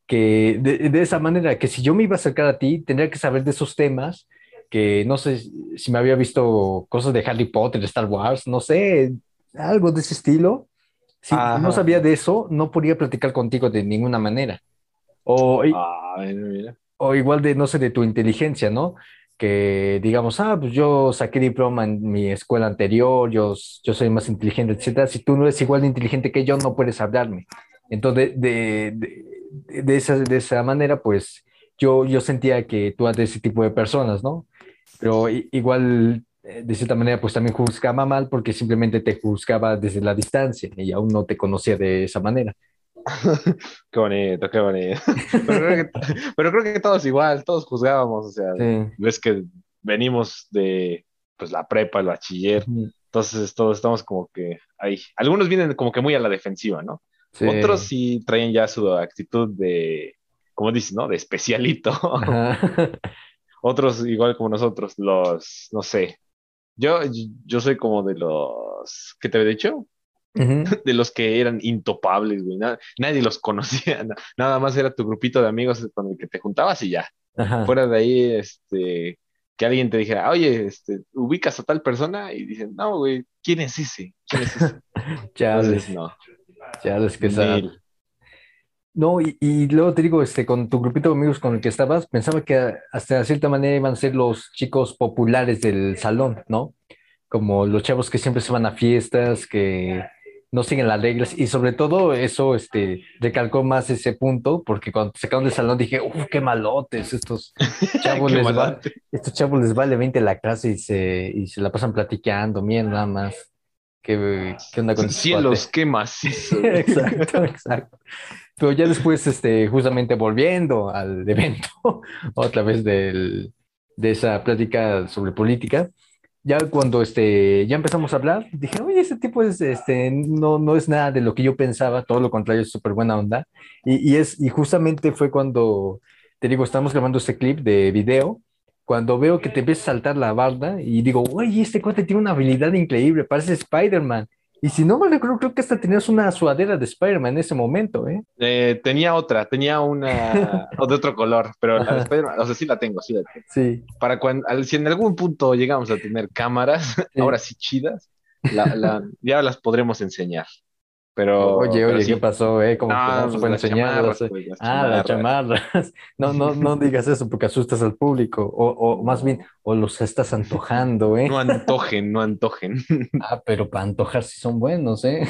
que de, de esa manera, que si yo me iba a acercar a ti, tendría que saber de esos temas que no sé si me había visto cosas de Harry Potter, Star Wars, no sé, algo de ese estilo. Si Ajá. no sabía de eso, no podía platicar contigo de ninguna manera. O, ah, mira. o igual de, no sé, de tu inteligencia, ¿no? Que digamos, ah, pues yo saqué diploma en mi escuela anterior, yo, yo soy más inteligente, etcétera. Si tú no eres igual de inteligente que yo, no puedes hablarme. Entonces, de, de, de, esa, de esa manera, pues yo, yo sentía que tú eras de ese tipo de personas, ¿no? Pero igual eh, de cierta manera pues también juzgaba mal porque simplemente te juzgaba desde la distancia y aún no te conocía de esa manera. (laughs) qué bonito, qué bonito. (laughs) Pero creo, que, pero creo, que, todos igual, todos juzgábamos, o sea, sí. ves que venimos de pues la prepa, el bachiller, entonces todos estamos como que ahí. Algunos vienen como que muy a la defensiva, ¿no? Sí. Otros sí traen ya su actitud de, como dices, ¿no? De especialito. (laughs) otros igual como nosotros, los, no sé, yo, yo soy como de los, ¿qué te había dicho? Uh (laughs) -huh. De los que eran intopables, güey. Nada, nadie los conocía, (laughs) nada más era tu grupito de amigos con el que te juntabas y ya. Ajá. Fuera de ahí, este, que alguien te dijera, oye, este, ubicas a tal persona y dicen, no, güey, ¿quién es ese? ¿Quién es ese? (laughs) ya Entonces, no. Ya les que. No, y, y, luego te digo, este, con tu grupito de amigos con el que estabas, pensaba que hasta de cierta manera iban a ser los chicos populares del salón, ¿no? Como los chavos que siempre se van a fiestas, que no siguen las reglas, y sobre todo eso este, recalcó más ese punto, porque cuando se sacaron del salón dije, uff, qué malotes, estos (laughs) chavos, les va, estos chavos les vale 20 la clase y se, y se la pasan platicando, miren nada más. ¿Qué, qué onda con Cielos, qué macizo. (laughs) exacto, exacto. Pero ya después, este, justamente volviendo al (laughs) evento, otra vez del, de esa plática sobre política, ya cuando este, ya empezamos a hablar, dije, oye, ese tipo es, este, no, no es nada de lo que yo pensaba, todo lo contrario, es súper buena onda. Y, y, es, y justamente fue cuando, te digo, estamos grabando este clip de video, cuando veo que te ves a saltar la barda y digo, oye, este cuate tiene una habilidad increíble, parece Spider-Man. Y si no me recuerdo, creo que hasta tenías una sudadera de Spider-Man en ese momento, ¿eh? ¿eh? Tenía otra, tenía una (laughs) de otro color, pero la de Spider-Man, o sea, sí la tengo, sí la tengo. Sí. Para cuando, si en algún punto llegamos a tener cámaras, sí. ahora sí chidas, La- la- ya las podremos enseñar. Pero, Oye, pero oye, sí. ¿qué pasó, eh? Como que No, no se pues las enseñar. chamarras, pues, las Ah, las chamarras. (laughs) No, no, no digas eso porque asustas al público. O, o más bien, o los estás antojando, ¿eh? No antojen, no antojen. (laughs) Ah, pero para antojar sí son buenos, ¿eh?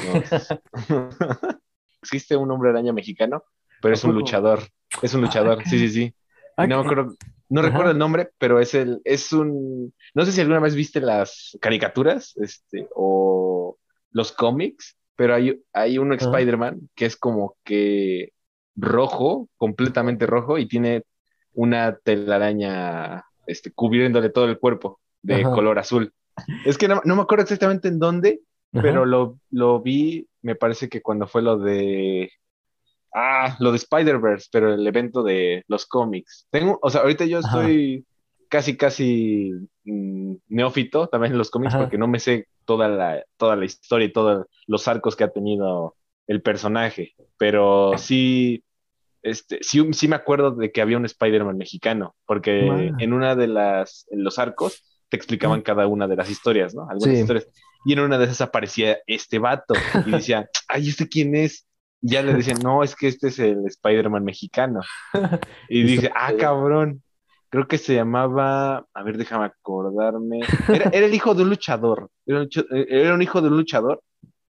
No. (laughs) Existe un hombre araña mexicano, pero ¿A es un luchador. Es un luchador, sí, sí, sí. Ah, No que- acuerdo, no recuerdo el nombre, pero es el, es un, no sé si alguna vez viste las caricaturas, este, o los cómics, pero hay, hay un Ajá. Spider-Man que es como que rojo, completamente rojo, y tiene una telaraña, este, cubriéndole todo el cuerpo de Ajá. color azul. Es que no, no me acuerdo exactamente en dónde, Ajá. pero lo, lo vi, me parece que cuando fue lo de. Ah, lo de Spider-Verse, pero el evento de los cómics. Tengo, o sea, ahorita yo estoy casi, casi mm, neófito también en los cómics Ajá. porque no me sé toda la, toda la historia y todos los arcos que ha tenido el personaje. Pero sí, este, sí, sí me acuerdo de que había un Spider-Man mexicano, porque Ah. en una de las, en los arcos te explicaban cada una de las historias, ¿no? Algunas Sí. historias. Y en una de esas aparecía este vato y decía, (laughs) ay, ¿este quién es? Y ya le decían, no, es que este es el Spider-Man mexicano. (laughs) Y se- ah, cabrón. Creo que se llamaba, a ver, déjame acordarme. Era, era el hijo de un luchador. Era un, era un hijo de un luchador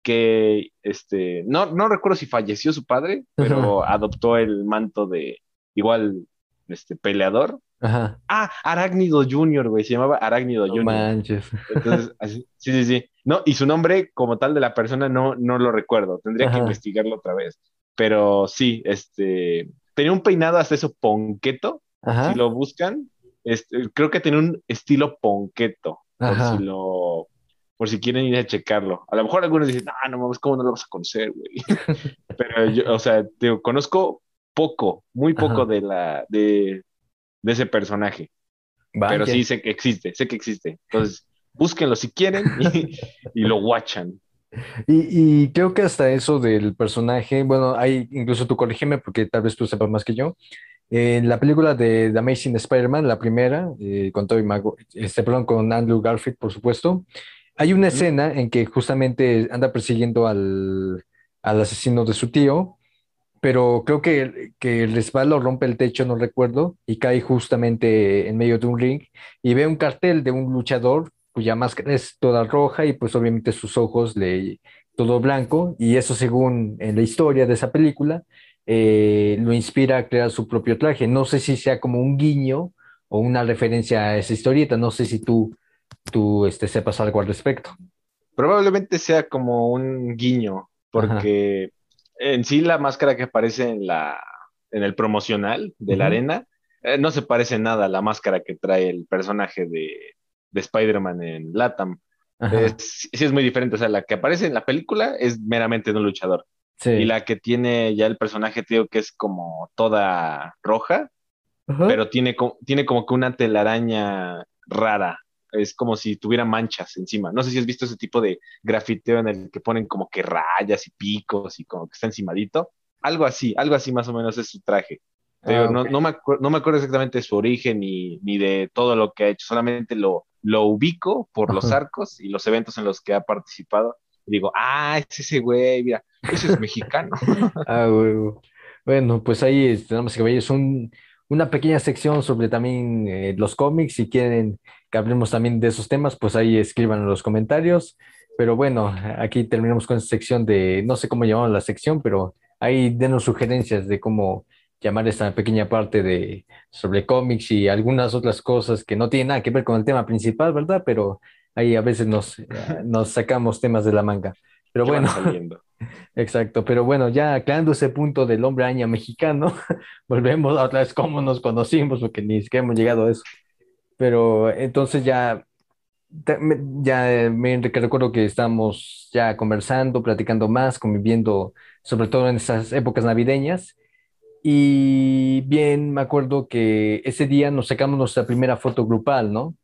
que, este, no, no recuerdo si falleció su padre, pero adoptó el manto de igual, este, peleador. Ajá. Ah, Arácnido Junior, güey, se llamaba Arácnido No Junior. manches. Entonces, (laughs) así- sí, sí, sí. No, y su nombre como tal de la persona no, no lo recuerdo. Tendría que investigarlo otra vez. Pero sí, este, tenía un peinado hasta eso ponqueto. Ajá. Si lo buscan, este, creo que tenía un estilo ponqueto. Por si lo, por si quieren ir a checarlo. A lo mejor algunos dicen, ah, no mames, ¿cómo no lo vas a conocer, güey? (laughs) Pero yo, o sea, te conozco poco, muy poco Ajá. de la, de, de ese personaje. Pero sí sé que existe, sé que existe. Entonces, búsquenlo si quieren y, y lo watchan. Y, y creo que hasta eso del personaje, bueno, hay, incluso tú corrígeme porque tal vez tú sepas más que yo. En la película de The Amazing Spider-Man, la primera, eh, con Tobey Maguire, este, perdón, con Andrew Garfield, por supuesto, hay una escena en que justamente anda persiguiendo al, al asesino de su tío, pero creo que, que resbala o rompe el techo, no recuerdo, y cae justamente en medio de un ring y ve un cartel de un luchador cuya máscara es toda roja y pues obviamente sus ojos le todo blanco y eso según en la historia de esa película eh, lo inspira a crear su propio traje. No sé si sea como un guiño o una referencia a esa historieta, no sé si tú, tú este, sepas algo al respecto. Probablemente sea como un guiño, porque en sí la máscara que aparece en la en el promocional de la arena eh, no se parece nada a la máscara que trae el personaje de, de Spider-Man en Latam. Es, sí es muy diferente, o sea, la que aparece en la película es meramente de un luchador. Sí. Y la que tiene ya el personaje, tío, que es como toda roja, Ajá. pero tiene, tiene como que una telaraña rara. Es como si tuviera manchas encima. No sé si has visto ese tipo de grafiteo en el que ponen como que rayas y picos y como que está encimadito. Algo así, algo así más o menos es su traje. Pero Ah, no, no, me no me acuerdo exactamente de su origen ni, ni de todo lo que ha hecho. Solamente lo, lo ubico por los arcos y los eventos en los que ha participado. Y digo, ah, es ese güey, mira, ese es mexicano. (laughs) Ah, huevo. Bueno, pues ahí, este, damas y caballeros, un, una pequeña sección sobre también eh, los cómics. Si quieren que hablemos también de esos temas, pues ahí escriban en los comentarios. Pero bueno, aquí terminamos con esta sección de, no sé cómo llamamos la sección, pero ahí denos sugerencias de cómo llamar esta pequeña parte de sobre cómics y algunas otras cosas que no tienen nada que ver con el tema principal, ¿verdad? Pero ahí a veces nos, (laughs) nos sacamos temas de la manga. Pero bueno. (laughs) Exacto, pero bueno, ya aclarando ese punto del hombre araña mexicano, (laughs) volvemos a otra vez cómo nos conocimos, porque ni siquiera hemos llegado a eso. Pero entonces ya, ya eh, me recuerdo que estamos ya conversando, platicando más, conviviendo, sobre todo en esas épocas navideñas. Y bien, me acuerdo que ese día nos sacamos nuestra primera foto grupal, ¿no?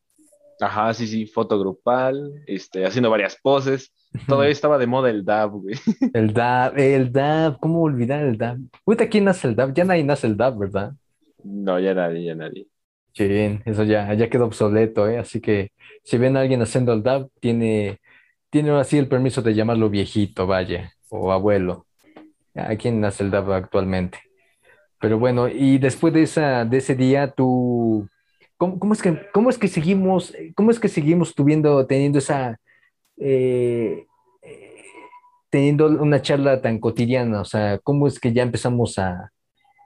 Ajá, sí, sí, foto grupal, este, haciendo varias poses. Todavía estaba de moda el dab, güey. (laughs) El DAB, el DAB, ¿cómo olvidar el DAB? Ahorita, ¿quién nace el DAB? Ya nadie nace el DAB, ¿verdad? No, ya nadie, ya nadie. Sí, eso ya, ya quedó obsoleto, ¿eh? Así que si ven a alguien haciendo el DAB, tiene, tiene así el permiso de llamarlo viejito, vaya, o abuelo. ¿A quién hace el daba actualmente? Pero bueno, y después de, esa, de ese día, tú, ¿cómo, cómo es que, cómo es que seguimos, cómo es que seguimos tuviendo, teniendo esa, eh, eh, teniendo una charla tan cotidiana? O sea, ¿cómo es que ya empezamos a,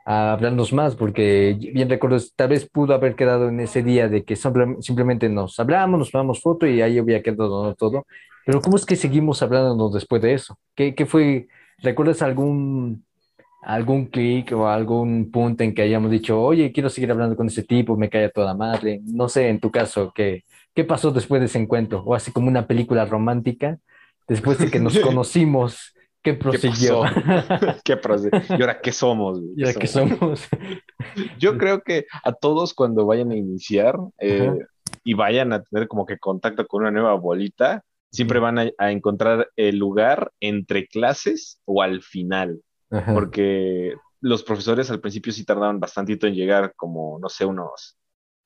a hablarnos más? Porque bien recuerdo, tal vez pudo haber quedado en ese día de que simple- simplemente nos hablamos, nos tomamos foto y ahí había quedado todo. Pero ¿cómo es que seguimos hablándonos después de eso? ¿Qué, qué fue? ¿Recuerdas algún, algún clic o algún punto en que hayamos dicho, oye, quiero seguir hablando con ese tipo, me cae a toda madre? No sé, en tu caso, ¿qué, qué pasó después de ese encuentro? O así como una película romántica, después de que nos (laughs) conocimos, ¿qué (laughs) ¿Qué prosiguió? pasó? ¿Qué procede? ¿Y ahora qué somos? (laughs) güey? Ya ¿Qué somos? Yo creo que a todos cuando vayan a iniciar eh, y vayan a tener como que contacto con una nueva bolita, siempre van a, a encontrar el lugar entre clases o al final, Ajá. porque los profesores al principio sí tardaban bastantito en llegar, como, no sé, unos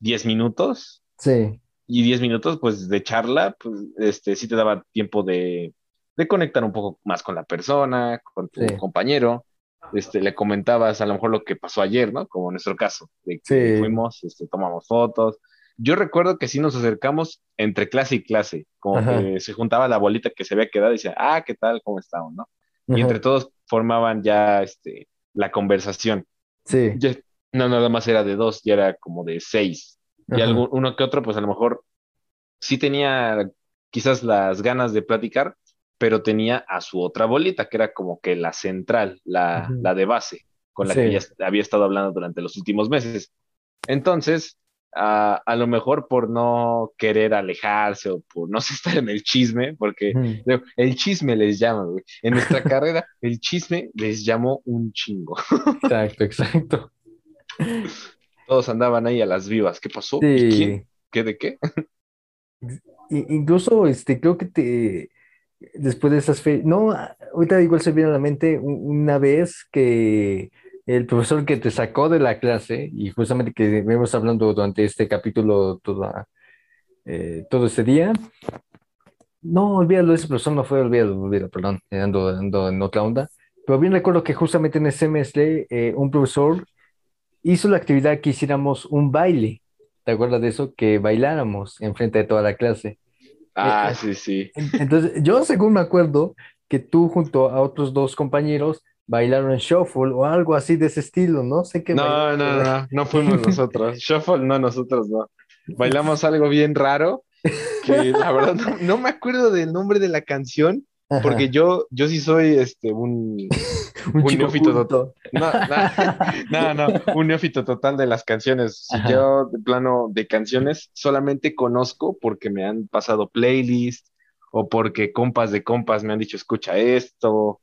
10 minutos, Sí, y 10 minutos pues de charla, pues este, sí te daba tiempo de, de conectar un poco más con la persona, con tu Sí. compañero. Este, le comentabas a lo mejor lo que pasó ayer, ¿no? Como en nuestro caso, de que Sí. fuimos, este, tomamos fotos. Yo recuerdo que sí nos acercamos entre clase y clase, como Ajá. que se juntaba la bolita que se había quedado y decía, ah, ¿qué tal? ¿Cómo estamos? ¿no? Y Ajá. entre todos formaban ya este, la conversación. Sí. Ya, no nada más era de dos, ya era como de seis. Y Ajá. algún, uno que otro, pues a lo mejor sí tenía quizás las ganas de platicar, pero tenía a su otra bolita, que era como que la central, la, la de base, con la Sí. que ya había estado hablando durante los últimos meses. Entonces, a, a lo mejor por no querer alejarse o por no (laughs) estar en el chisme, porque el chisme les llama, güey. En nuestra (laughs) carrera, el chisme les llamó un chingo. (laughs) Exacto, exacto. Todos andaban ahí a las vivas. ¿Qué pasó? ¿Y quién? Sí. ¿Qué de qué? Incluso, este, creo que te, después de esas fechas, no, ahorita igual se viene a la mente una vez que el profesor que te sacó de la clase, y justamente que vemos hablando durante este capítulo toda, eh, todo este día, no, olvídalo, ese profesor no fue, olvídalo, olvídalo, perdón, eh, ando, ando en otra onda, pero bien recuerdo que justamente en ese semestre eh, un profesor hizo la actividad que hiciéramos un baile, ¿te acuerdas de eso? Que bailáramos enfrente de toda la clase. Ah, eh, sí, sí. En- Entonces, yo según me acuerdo que tú junto a otros dos compañeros bailaron shuffle o algo así de ese estilo, no sé qué No, bailaron, no, no, no fuimos nosotros. (laughs) Shuffle, no, nosotros no. Bailamos algo bien raro, que (laughs) la verdad no, no me acuerdo del nombre de la canción, Ajá, porque yo, yo sí soy este, un, (laughs) un neófito culto. no, no, no, no, un neófito total de las canciones. Si Ajá. yo de plano de canciones solamente conozco porque me han pasado playlists o porque compas de compas me han dicho escucha esto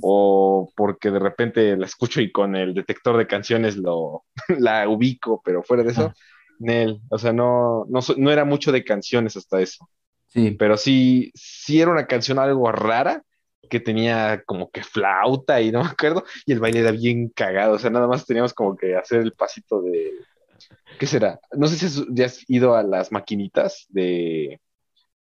o porque de repente la escucho y con el detector de canciones lo (laughs) la ubico, pero fuera de eso, Ajá. Nel, o sea, no, no, no era mucho de canciones hasta eso, Sí, pero sí, sí era una canción algo rara que tenía como que flauta y no me acuerdo, y el baile era bien cagado, o sea, nada más teníamos como que hacer el pasito de, ¿qué será? No sé si has- ya has ido a las maquinitas de,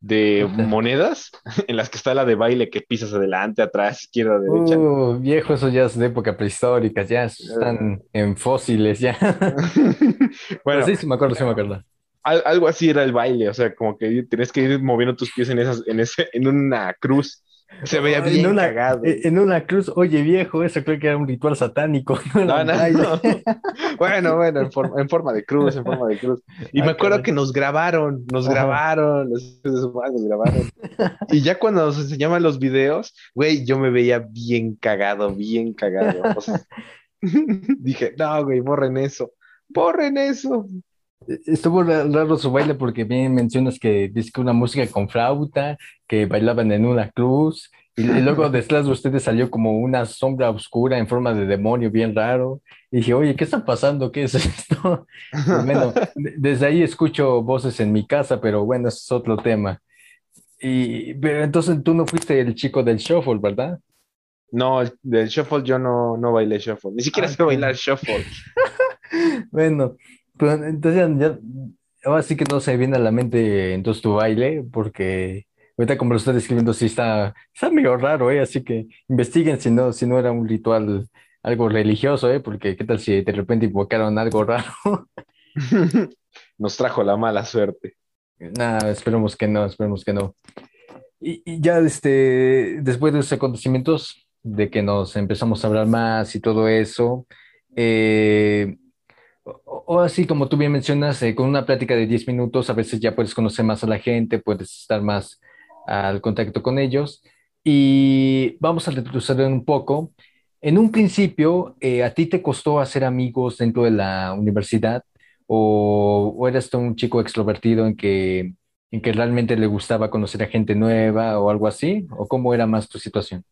de monedas, (laughs) en las que está la de baile que pisas adelante, atrás, izquierda, derecha. Uh, viejo, eso ya es de época prehistórica, ya están en fósiles, ya. Pero (laughs) Bueno, sí, sí me acuerdo, sí me acuerdo. al- algo así era el baile, o sea, como que tienes que ir moviendo tus pies en esas, en ese, en una cruz. Se veía En bien una, cagado. eh, en una cruz, oye viejo, eso creo que era un ritual satánico, (laughs) no No, no. (laughs) Bueno, bueno, en forma, en forma de cruz, en forma de cruz. (laughs) Y Ah, me acuerdo caray. que nos grabaron, nos Ajá. grabaron, los nos grabaron. Y ya cuando nos enseñaban los videos, güey, yo me veía bien cagado, bien cagado. O sea, dije, no, güey, borren eso, borren eso. Estuvo ra- raro su baile porque bien mencionas que dice que una música con flauta, que bailaban en una cruz, y, y luego (laughs) detrás de ustedes salió como una sombra oscura en forma de demonio, bien raro. Y dije, oye, ¿qué está pasando? ¿Qué es esto? Y bueno, de- desde ahí escucho voces en mi casa, pero bueno, ese es otro tema. Y, pero entonces tú no fuiste el chico del shuffle, ¿verdad? No, el- del shuffle yo no, no bailé shuffle, ni siquiera Ah, sé bailar shuffle. (laughs) Bueno, pero entonces ya, ahora sí que no se viene a la mente entonces tu baile, porque ahorita como lo estoy describiendo, sí está, está medio raro, ¿eh? Así que investiguen si no, si no era un ritual, algo religioso, ¿eh? Porque qué tal si de repente invocaron algo raro. (laughs) Nos trajo la mala suerte. Nada, esperemos que no, esperemos que no. Y, y ya este, después de esos acontecimientos, de que nos empezamos a hablar más y todo eso, eh, o, o así como tú bien mencionas, eh, con una plática de 10 minutos, a veces ya puedes conocer más a la gente, puedes estar más al contacto con ellos. Y vamos a retroceder un poco. En un principio, eh, ¿a ti te costó hacer amigos dentro de la universidad? ¿O, o eras tú un chico extrovertido en que, en que realmente le gustaba conocer a gente nueva o algo así? ¿O cómo era más tu situación?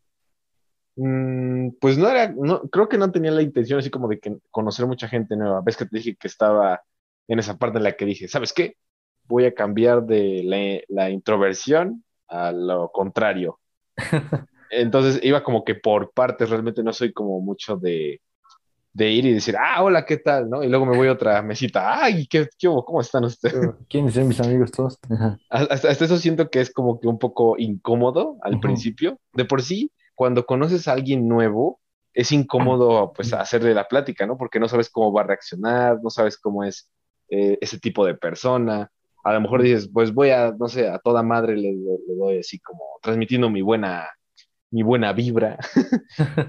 Mm, pues no era, no, creo que no tenía la intención así como de que conocer mucha gente nueva. Ves que te dije que estaba en esa parte en la que dije, ¿sabes qué? Voy a cambiar de la, la introversión a lo contrario. (laughs) Entonces iba como que por partes, realmente no soy como mucho de, de ir y decir, ah, hola, ¿qué tal? ¿no? Y luego me voy a otra mesita, ay, ¿qué, qué? ¿Cómo están ustedes? ¿Quiénes son mis amigos todos? Hasta, hasta eso siento que es como que un poco incómodo al Ujú. principio. De por sí, cuando conoces a alguien nuevo, es incómodo pues hacerle la plática, ¿no? Porque no sabes cómo va a reaccionar, no sabes cómo es eh, ese tipo de persona. A lo mejor dices, pues voy a, no sé, a toda madre le, le- le doy así como transmitiendo mi buena, mi buena vibra. (laughs)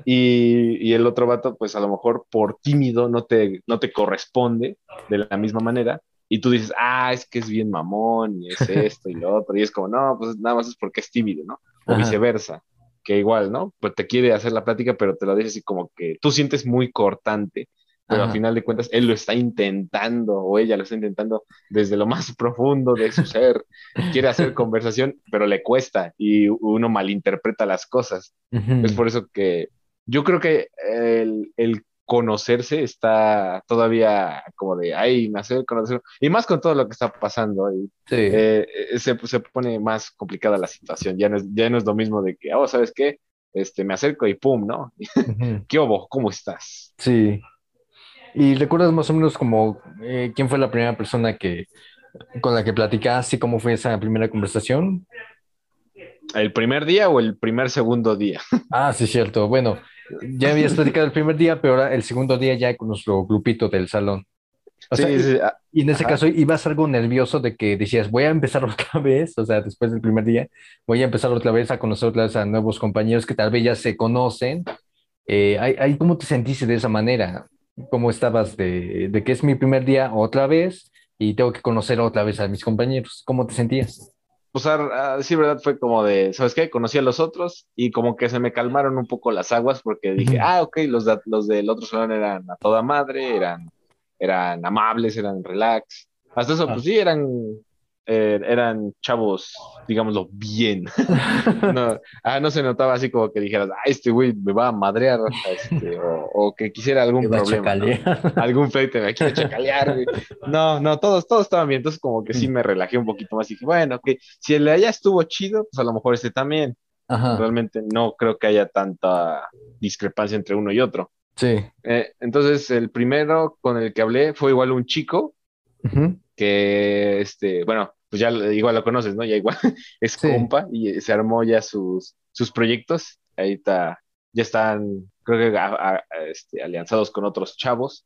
Y, y el otro vato, pues a lo mejor por tímido no te, no te corresponde de la misma manera. Y tú dices, ah, es que es bien mamón, y es (laughs) esto y lo otro. Y es como, no, pues nada más es porque es tímido, ¿no? O Ajá. viceversa, que igual, ¿no? Pues te quiere hacer la plática, pero te lo dice así como que tú sientes muy cortante, pero al Ajá. final de cuentas él lo está intentando o ella lo está intentando desde lo más profundo de su ser. Quiere hacer (laughs) conversación, pero le cuesta y uno malinterpreta las cosas. Es por eso que yo creo que el, el conocerse está todavía como de, ay, nacer, conocer, y más con todo lo que está pasando, y, Sí. eh, eh, se, se pone más complicada la situación, ya no es, ya no es lo mismo de que, oh, ¿sabes qué? Este, me acerco y pum, ¿no? (laughs) ¿Qué hubo? ¿Cómo estás? Sí. ¿Y recuerdas más o menos como eh, quién fue la primera persona que con la que platicaste y cómo fue esa primera conversación? ¿El primer día o el primer segundo día? (laughs) Ah, sí, cierto. Bueno, ya habías platicado el primer día, pero ahora el segundo día ya con nuestro grupito del salón. O sea, Sí, y, sí, ah, y en ese ajá. caso ibas algo nervioso de que decías, voy a empezar (laughs) otra vez, o sea, después del primer día, voy a empezar otra vez a conocer otra vez a nuevos compañeros que tal vez ya se conocen. Eh, ¿cómo te sentiste de esa manera? ¿Cómo estabas de, de que es mi primer día otra vez y tengo que conocer otra vez a mis compañeros? ¿Cómo te sentías? Pues a, a decir verdad fue como de, ¿sabes qué? Conocí a los otros y como que se me calmaron un poco las aguas porque dije, ah, ok, los, de- los del otro salón eran a toda madre, eran, eran amables, eran relax. Hasta eso, Ah. pues sí, eran, eh, eran chavos, digámoslo, bien. (laughs) No, ah, no se notaba así como que dijeras, ah, este güey me va a madrear, este, o, o que quisiera algún problema. (laughs) Algún pleito me quiere chacalear, güey. No, no, todos, todos estaban bien. Entonces, como que sí me relajé un poquito más y dije, bueno, que si el de allá estuvo chido, pues a lo mejor este también. Ajá, Realmente no creo que haya tanta discrepancia entre uno y otro. sí. Eh, entonces, el primero con el que hablé fue igual un chico que, este, bueno, pues ya igual lo conoces, ¿no? Ya igual (laughs) es Sí. compa y se armó ya sus, sus proyectos. Ahí está, ya están, creo que a- a- este, alianzados con otros chavos.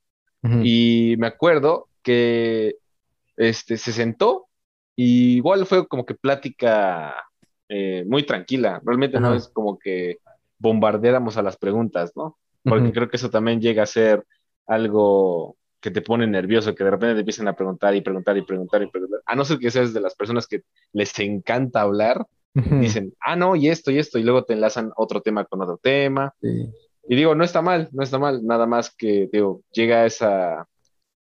Y me acuerdo que este, se sentó y igual fue como que plática eh, muy tranquila. Realmente no es como que bombardeáramos a las preguntas, ¿no? Porque creo que eso también llega a ser algo que te pone nervioso, que de repente te empiezan a preguntar y preguntar y preguntar y preguntar. A no ser que seas de las personas que les encanta hablar, dicen, ah, no, y esto y esto, y luego te enlazan otro tema con otro tema. Sí. Y digo, no está mal, no está mal, nada más que, digo, llega esa,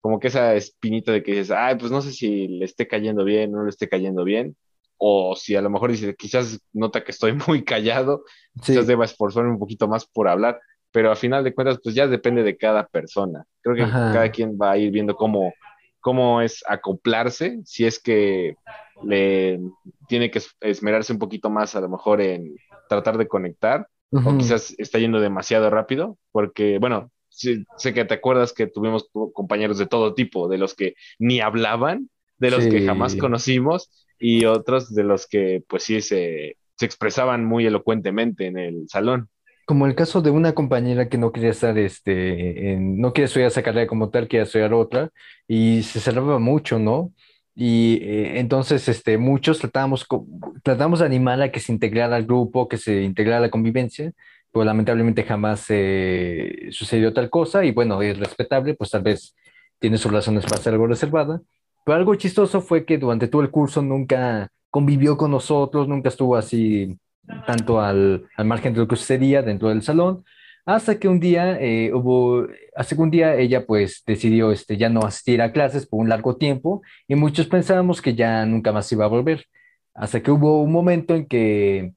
como que esa espinita de que dices, ay, pues no sé si le esté cayendo bien, no le esté cayendo bien, o si a lo mejor dice, quizás nota que estoy (laughs) muy callado, quizás Sí. deba esforzarme un poquito más por hablar, pero a final de cuentas, pues ya depende de cada persona. Creo que Ajá. cada quien va a ir viendo cómo, cómo es acoplarse, si es que le tiene que es- esmerarse un poquito más a lo mejor en tratar de conectar o Ujú. quizás está yendo demasiado rápido, porque, bueno, sí, sé que te acuerdas que tuvimos co- compañeros de todo tipo, de los que ni hablaban, de los que jamás Sí. conocimos, y otros de los que pues sí se, se expresaban muy elocuentemente en el salón. Como el caso de una compañera que no quería estar, este, en- no quería estudiar esa carrera como tal, quería estudiar otra, y se cerraba mucho, ¿no? Y eh, entonces, este, muchos tratábamos, co- tratamos de animar a que se integrara al grupo, que se integrara a la convivencia, pero lamentablemente jamás eh, sucedió tal cosa, y bueno, es respetable, pues tal vez tiene sus razones para ser algo reservada, pero algo chistoso fue que durante todo el curso nunca convivió con nosotros, nunca estuvo así tanto al, al margen de lo que sucedía dentro del salón, hasta que un día eh, hubo, hasta que un día ella pues decidió este, ya no asistir a clases por un largo tiempo y muchos pensábamos que ya nunca más iba a volver, hasta que hubo un momento en que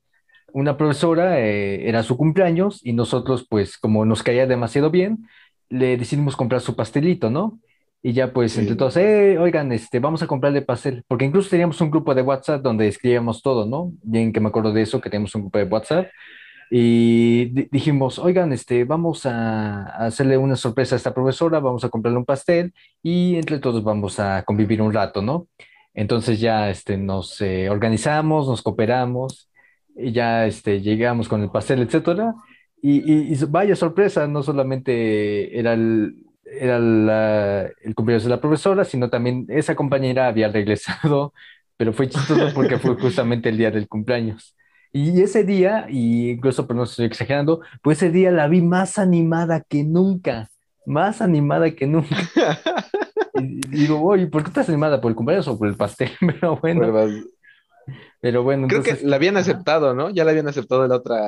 una profesora eh, era su cumpleaños y nosotros pues como nos caía demasiado bien, le decidimos comprar su pastelito, ¿no? Y ya pues entre Sí. todos, eh, oigan, este, vamos a comprarle pastel, porque incluso teníamos un grupo de WhatsApp donde escribíamos todo, ¿no? Bien que me acuerdo de eso, que teníamos un grupo de WhatsApp. Y di- dijimos, oigan, este, vamos a, a hacerle una sorpresa a esta profesora, vamos a comprarle un pastel y entre todos vamos a convivir un rato, ¿no? Entonces ya este, nos eh, organizamos, nos cooperamos y ya este, llegamos con el pastel, etcétera. Y, y- y vaya sorpresa, no solamente era el, era la- el cumpleaños de la profesora, sino también esa compañera había regresado, (laughs) pero fue chistoso porque fue justamente el día del cumpleaños. Y ese día, y incluso pero no estoy exagerando, pues ese día la vi más animada que nunca, más animada que nunca. Y, (laughs) y digo, oye, ¿por qué estás animada? ¿Por el cumpleaños o por el pastel? (laughs) Pero bueno, pero bueno, Creo que la habían aceptado, ¿no? Ya la habían aceptado en la otra,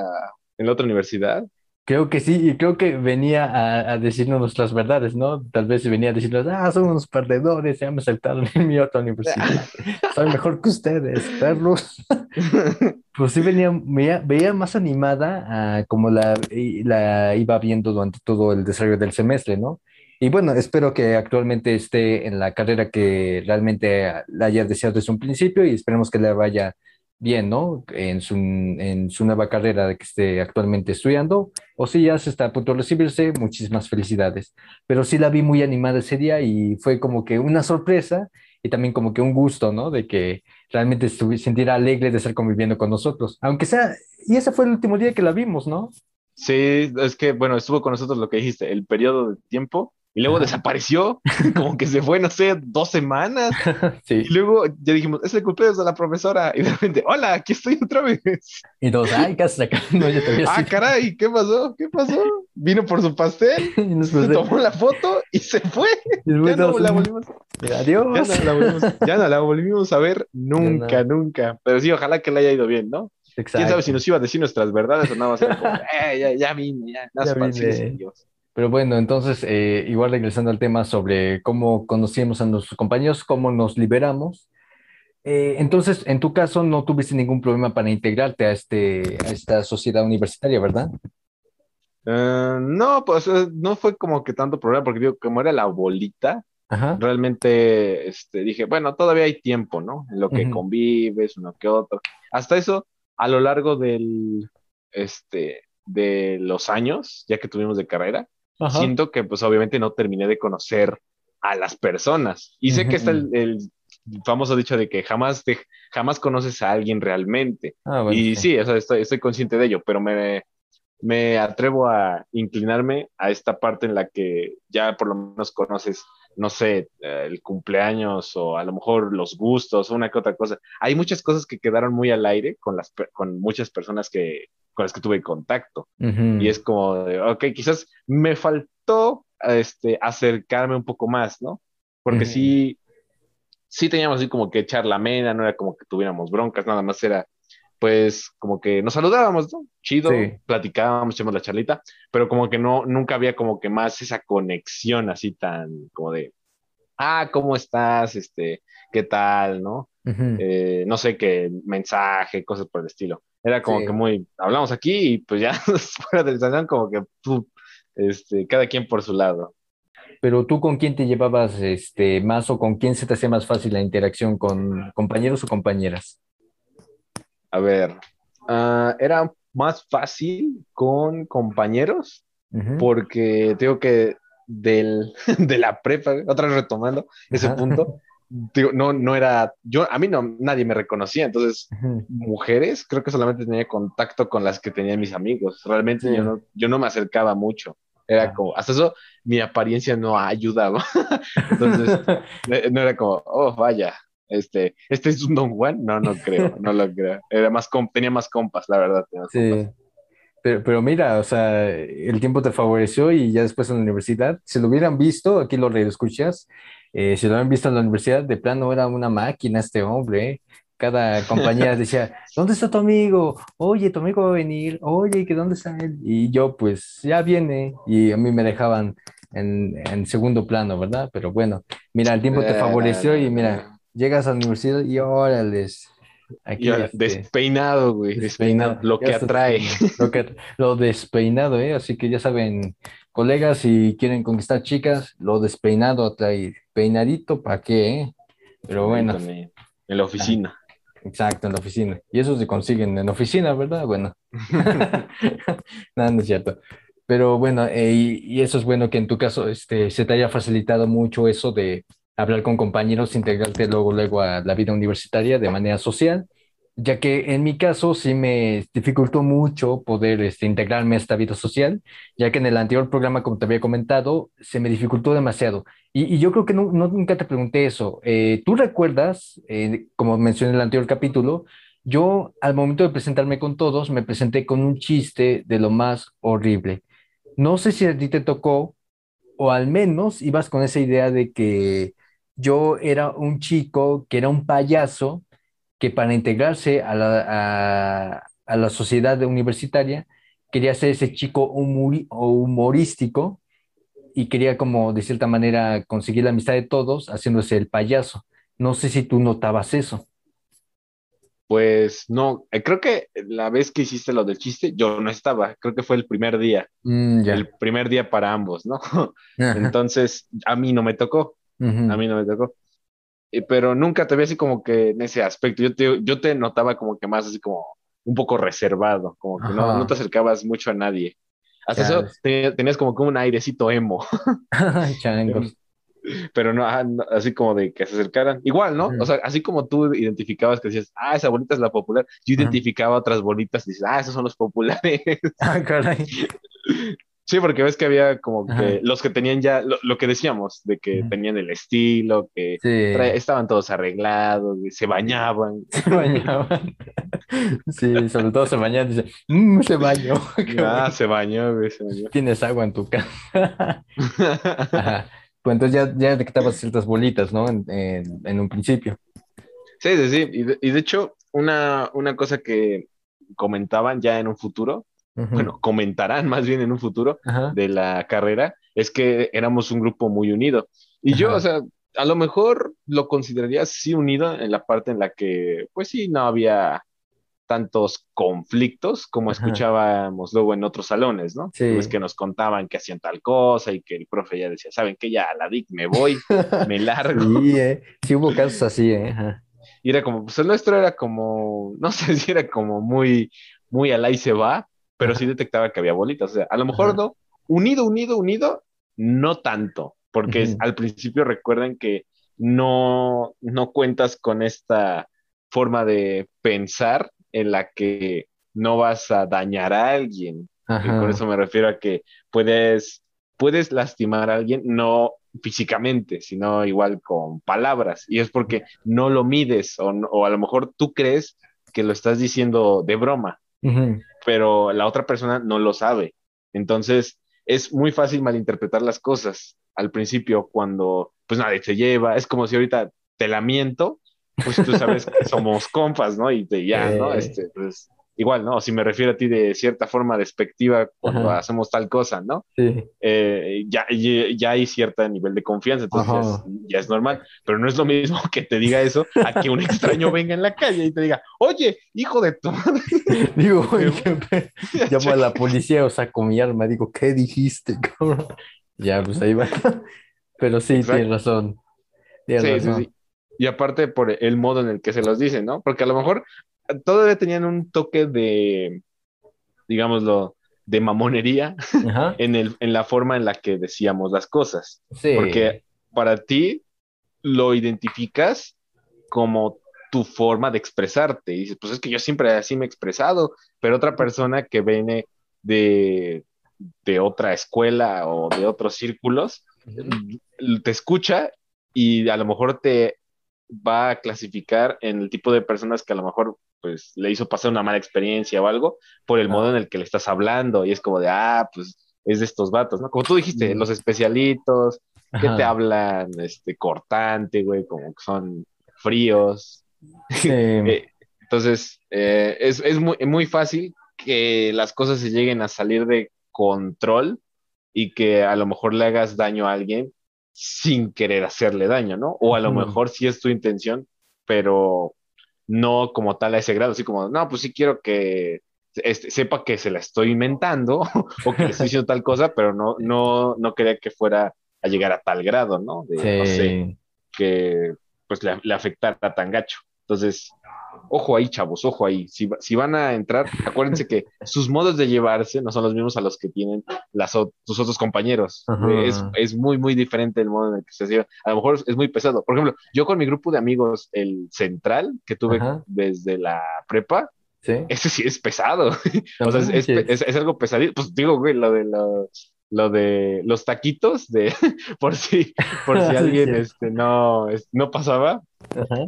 en la otra universidad. Creo que sí, y creo que venía a, a decirnos nuestras verdades, ¿no? Tal vez venía a decirnos, ah, son unos perdedores, ya me aceptaron en mi otra universidad, soy mejor que ustedes, perros. (laughs) Pues sí venía, veía, veía más animada a como la, la iba viendo durante todo el desarrollo del semestre, ¿no? Y bueno, espero que actualmente esté en la carrera que realmente la haya deseado desde un principio y esperemos que le vaya bien, ¿no? En su, en su nueva carrera que esté actualmente estudiando, o si ya se está a punto de recibirse, muchísimas felicidades. Pero sí la vi muy animada ese día y fue como que una sorpresa y también como que un gusto, ¿no? De que realmente estuvi- sintiera alegre de estar conviviendo con nosotros, aunque sea, y ese fue el último día que la vimos, ¿no? Sí, es que, bueno, estuvo con nosotros lo que dijiste, el periodo de tiempo, y luego Ajá. desapareció, (laughs) como que se fue, no sé, dos semanas, (laughs) Sí, y luego ya dijimos, es el cumpleaños de la profesora, y de repente, hola, aquí estoy otra vez. (laughs) y todos, ay, casi acá, no, ya te había Ah, caray, ¿qué pasó? ¿Qué pasó? Vino por su pastel, Y se tomó la foto y se fue. y Ya no la volvimos, ya adiós. no la volvimos, ya no la volvimos a ver nunca, nunca. Pero sí, ojalá que le haya ido bien, ¿no? ¿Quién sabe Exacto. si nos iba a decir nuestras verdades o nada más como, eh, ya, ya vine, ya, Ya para vine. adiós. Pero bueno, entonces, eh, igual regresando al tema sobre cómo conocíamos a nuestros compañeros, cómo nos liberamos. eh, entonces, en tu caso, no tuviste ningún problema para integrarte a, este, a esta sociedad universitaria, ¿verdad? Eh, no, pues eh, no fue como que tanto problema, porque digo, como era la bolita, Ajá. realmente este, dije, bueno, todavía hay tiempo, ¿no? En lo que convives, uno que otro. Hasta eso, a lo largo del, este, de los años, ya que tuvimos de carrera, Ajá. siento que pues obviamente no terminé de conocer a las personas. Y sé que está el, el famoso dicho de que jamás, te, jamás conoces a alguien realmente. Ah, bueno, y sí. sí, o sea, estoy, estoy consciente de ello, pero me, me atrevo a inclinarme a esta parte en la que ya por lo menos conoces, no sé, eh, el cumpleaños o a lo mejor los gustos o una que otra cosa. Hay muchas cosas que quedaron muy al aire con, las, con muchas personas que, con las que tuve contacto. Y es como de, ok, quizás me faltó este, acercarme un poco más, ¿no? Porque sí, sí teníamos así como que echar la mena, no era como que tuviéramos broncas, nada más era, pues, como que nos saludábamos, ¿no? Chido, Sí. platicábamos, echamos la charlita, pero como que no, nunca había como que más esa conexión así tan, como de, ah, ¿cómo estás? Este, ¿qué tal? ¿No? Eh, no sé qué mensaje, cosas por el estilo. Era como Sí. que muy, hablamos aquí y pues ya (laughs) fuera del salón como que pu, este, cada quien por su lado. Pero tú con quién te llevabas este, más o con quién se te hacía más fácil la interacción con compañeros o compañeras? A ver, ah, era más fácil con compañeros Ujú. porque tengo que del, (laughs) de la prepa, otra vez retomando ese Ajá. punto, digo, no, no era, yo, a mí no, nadie me reconocía, entonces, mujeres, creo que solamente tenía contacto con las que tenían mis amigos, realmente yo, no, yo no me acercaba mucho, era ah. como, hasta eso, mi apariencia no ayudaba, (laughs) entonces, (laughs) eh, no era como, oh, vaya, este, este es un Don Juan, no, no creo, no lo creo, era más, tenía más compas, la verdad. Sí. Pero, pero, mira, o sea, el tiempo te favoreció y ya después en la universidad, si lo hubieran visto, aquí lo reescuchas, eh, si lo habían visto en la universidad, de plano era una máquina este hombre. ¿eh? Cada compañía (laughs) decía, ¿dónde está tu amigo? Oye, tu amigo va a venir. Oye, ¿que dónde está él? Y yo, pues, ya viene. Y a mí me dejaban en, en segundo plano, ¿verdad? Pero bueno, mira, el tiempo te favoreció y mira, llegas a la universidad y órale, Aquí este, despeinado, güey. Despeinado. Lo que atrae. Lo, que, lo despeinado, ¿eh? Así que ya saben, colegas, si quieren conquistar chicas, lo despeinado atrae. Peinadito, ¿para qué? Eh? Pero bueno. En la oficina. Exacto, en la oficina. Y eso se consiguen en la oficina, ¿verdad? Bueno. (laughs) (laughs) Nada, no es cierto. Pero bueno, eh, y, eso es bueno que en tu caso este, se te haya facilitado mucho eso de hablar con compañeros, integrarte luego, luego a la vida universitaria de manera social, ya que en mi caso sí me dificultó mucho poder este, integrarme a esta vida social, ya que en el anterior programa, como te había comentado, se me dificultó demasiado. Y, yo creo que no, nunca te pregunté eso. Eh, ¿Tú recuerdas, eh, como mencioné en el anterior capítulo, yo al momento de presentarme con todos, me presenté con un chiste de lo más horrible. No sé si a ti te tocó, o al menos ibas con esa idea de que yo era un chico que era un payaso que para integrarse a la, a, la sociedad universitaria quería ser ese chico humorístico y quería como de cierta manera conseguir la amistad de todos haciéndose el payaso. No sé si tú notabas eso. Pues no, eh, creo que la vez que hiciste lo del chiste, yo no estaba, creo que fue el primer día, mm, el primer día para ambos, ¿no? (laughs) Entonces, a mí no me tocó. A mí no me tocó. Pero nunca te vi así como que en ese aspecto. Yo te, yo te notaba como que más así como un poco reservado, como que no, no, te acercabas mucho a nadie. Hasta eso tenías como, como un airecito emo. (laughs) (laughs) pero no, así como de que se acercaran. Igual, ¿no? O sea, así como tú identificabas que decías, ah, esa bolita es la popular, yo identificaba otras bolitas y dices, ah, esos son los populares. Ah, caray. (laughs) Sí, porque ves que había como que los que tenían ya, lo, que decíamos, de que tenían el estilo, que estaban todos arreglados, se bañaban. (laughs) Se bañaban. (laughs) Sí, sobre todo se bañaban, dice, mmm, se bañó. (laughs) Ah, se bañó, güey, se bañó. Tienes agua en tu casa. Pues entonces ya, ya detectabas ciertas bolitas, ¿no? En, en, un principio. Sí, sí, sí. Y de, y de hecho, una, una cosa que comentaban ya en un futuro, bueno, comentarán más bien en un futuro de la carrera, es que éramos un grupo muy unido. Y yo, o sea, a lo mejor lo consideraría sí unido en la parte en la que, pues sí, no había tantos conflictos como escuchábamos luego en otros salones, ¿no? Sí. Pues que nos contaban que hacían tal cosa y que el profe ya decía, ¿saben qué? Ya a la DIC me voy, (laughs) me largo. Sí, ¿eh? sí hubo casos así, ¿eh? Y era como, pues el nuestro era como, no (laughs) sé si era como muy, muy al ahí se va, pero sí detectaba que había bolitas. O sea, a lo mejor no, unido, unido, unido, no tanto, porque al principio recuerden que no, no cuentas con esta forma de pensar en la que no vas a dañar a alguien. Y con eso me refiero a que puedes, puedes lastimar a alguien, no físicamente, sino igual con palabras. Y es porque no lo mides o, o a lo mejor tú crees que lo estás diciendo de broma pero la otra persona no lo sabe. Entonces, es muy fácil malinterpretar las cosas al principio cuando pues nadie se lleva. Es como si ahorita te la miento, pues tú sabes que (laughs) somos compas, ¿no? Y te ya, ¿no? Este, pues igual, ¿no? Si me refiero a ti de cierta forma despectiva cuando hacemos tal cosa, ¿no? Sí. Eh, ya, ya, hay cierto nivel de confianza, entonces ya es, normal, pero no es lo mismo (laughs) que te diga eso a que un extraño venga en la calle y te diga, oye, hijo de tu madre. (laughs) Digo, (laughs) llamo a la policía, o sea, con mi arma, digo, ¿qué dijiste, Ya, pues ahí va. Pero sí, tienes razón. sí, sí, sí. Y aparte por el modo en el que se los dice, ¿no? Porque a lo mejor todavía tenían un toque de, digámoslo, de mamonería (laughs) en, el, en la forma en la que decíamos las cosas. Porque para ti, lo identificas como tu forma de expresarte. Y dices, pues es que yo siempre así me he expresado, pero otra persona que viene de, de otra escuela o de otros círculos, te escucha y a lo mejor te va a clasificar en el tipo de personas que a lo mejor pues le hizo pasar una mala experiencia o algo por el modo en el que le estás hablando y es como de, ah, pues es de estos vatos, ¿no? Como tú dijiste, los especialitos, que te hablan este, cortante, güey, como que son fríos. (laughs) Eh, entonces, eh, es, es muy, muy fácil que las cosas se lleguen a salir de control y que a lo mejor le hagas daño a alguien sin querer hacerle daño, ¿no? O a lo mejor sí es tu intención, pero no como tal a ese grado, así como, no, pues sí quiero que este, sepa que se la estoy inventando (laughs) o que le estoy diciendo tal cosa, pero no, no, no quería que fuera a llegar a tal grado, ¿no? De, no sé, que pues le, le afectara tan gacho. Entonces, ojo ahí, chavos, ojo ahí. Si, si, van a entrar, acuérdense que sus modos de llevarse no son los mismos a los que tienen las, sus otros compañeros. Es, es, muy, muy diferente el modo en el que se lleva. A lo mejor es muy pesado. Por ejemplo, yo con mi grupo de amigos, el central, que tuve desde la prepa, ese sí es pesado. (laughs) o sea, es, es, es, algo pesadito. Pues digo, güey, lo de los lo de los taquitos de (laughs) por si por si (laughs) alguien Este, no, no pasaba.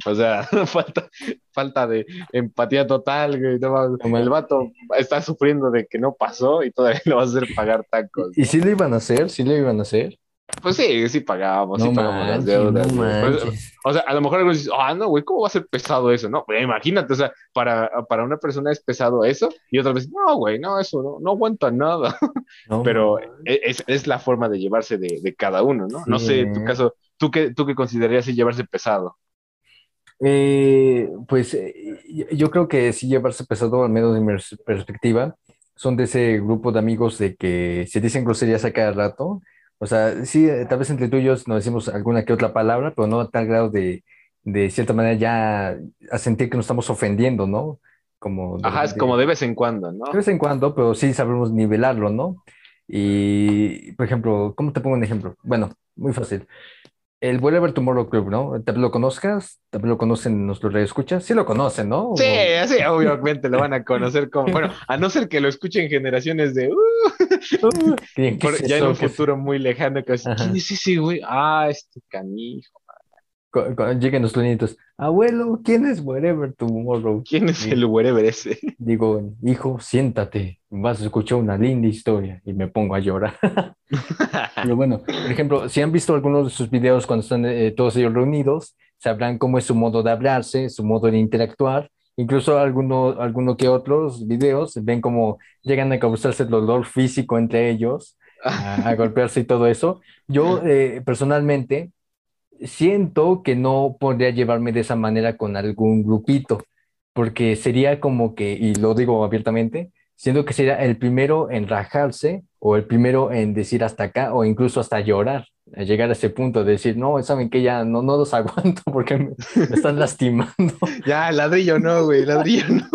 O sea, (laughs) falta, falta de empatía total, güey. como el vato está sufriendo de que no pasó y todavía le va a hacer pagar tacos. ¿Y si le iban a hacer? ¿Sí le iban a hacer? Pues sí, sí pagábamos, sí pagábamos las deudas. Pues, o sea, a lo mejor algunos dicen, ah, no, güey, ¿cómo va a ser pesado eso? No, pues, imagínate, o sea, para, para una persona es pesado eso, y otra vez, no, güey, no, eso no, no aguanta nada. (laughs) Pero e, es, es, la forma de llevarse de, de cada uno, ¿no? No sé, en tu caso, ¿tú qué, tú qué considerarías llevarse pesado? Eh, pues eh, yo creo que sí llevarse pesado, al menos de mi perspectiva, son de ese grupo de amigos de que se dicen groserías a cada rato o sea, sí, eh, tal vez entre tú y yo nos decimos alguna que otra palabra, pero no a tal grado de, de cierta manera ya a sentir que nos estamos ofendiendo, ¿no? Como Ajá, es como de vez en cuando, ¿no? De vez en cuando, pero sí sabemos nivelarlo, ¿no? Y, por ejemplo, ¿cómo te pongo un ejemplo? Bueno, muy fácil el Whatever Tomorrow Club, ¿no? ¿Te lo conozcas? ¿Te lo conocen nuestros escuchas? Sí lo conocen, ¿no? Sí, sí, obviamente lo van a conocer como, bueno, a no ser que lo escuchen generaciones de, uh, (laughs) uh ya en un futuro muy lejano, que ¿quién es ese güey? Ah, este canijo. Cuando lleguen los niñitos, abuelo, ¿quién es Wherever Tomorrow? ¿Quién es el Wherever ese? Digo, hijo, siéntate, vas a escuchar una linda historia y me pongo a llorar. (laughs) Pero bueno, por ejemplo, si han visto algunos de sus videos cuando están eh, todos ellos reunidos, sabrán cómo es su modo de hablarse, su modo de interactuar. Incluso algunos alguno que otros videos ven cómo llegan a causarse el dolor físico entre ellos, a, (laughs) golpearse y todo eso. Yo eh, personalmente siento que no podría llevarme de esa manera con algún grupito, porque sería como que, y lo digo abiertamente, siento que sería el primero en rajarse o el primero en decir hasta acá o incluso hasta llorar, llegar a ese punto de decir, no, saben que ya no, no los (laughs) aguanto porque me, están (laughs) lastimando. (laughs) ya, ladrillo no, güey, ladrillo no.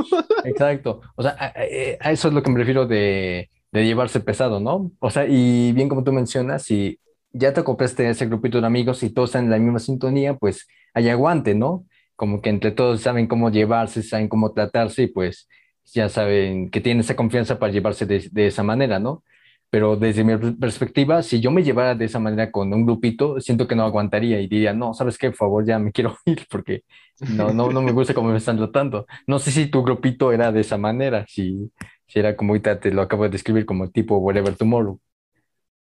Exacto, o sea, a, eso es lo que me refiero de, de llevarse pesado, ¿no? O sea, y bien como tú mencionas, si ya te compraste ese grupito de amigos y todos están en la misma sintonía, pues hay aguante, ¿no? Como que entre todos saben cómo llevarse, saben cómo tratarse y pues ya saben que tienen esa confianza para llevarse de, esa manera, ¿no? Pero desde mi perspectiva, si yo me llevara de esa manera con un grupito, siento que no aguantaría y diría, no, ¿sabes qué? Por favor, ya me (laughs) quiero ir porque no, no, no me gusta cómo me están tratando. No sé si tu grupito era de esa manera, si, si era como ahorita te lo acabo de describir como tipo Whatever Tomorrow.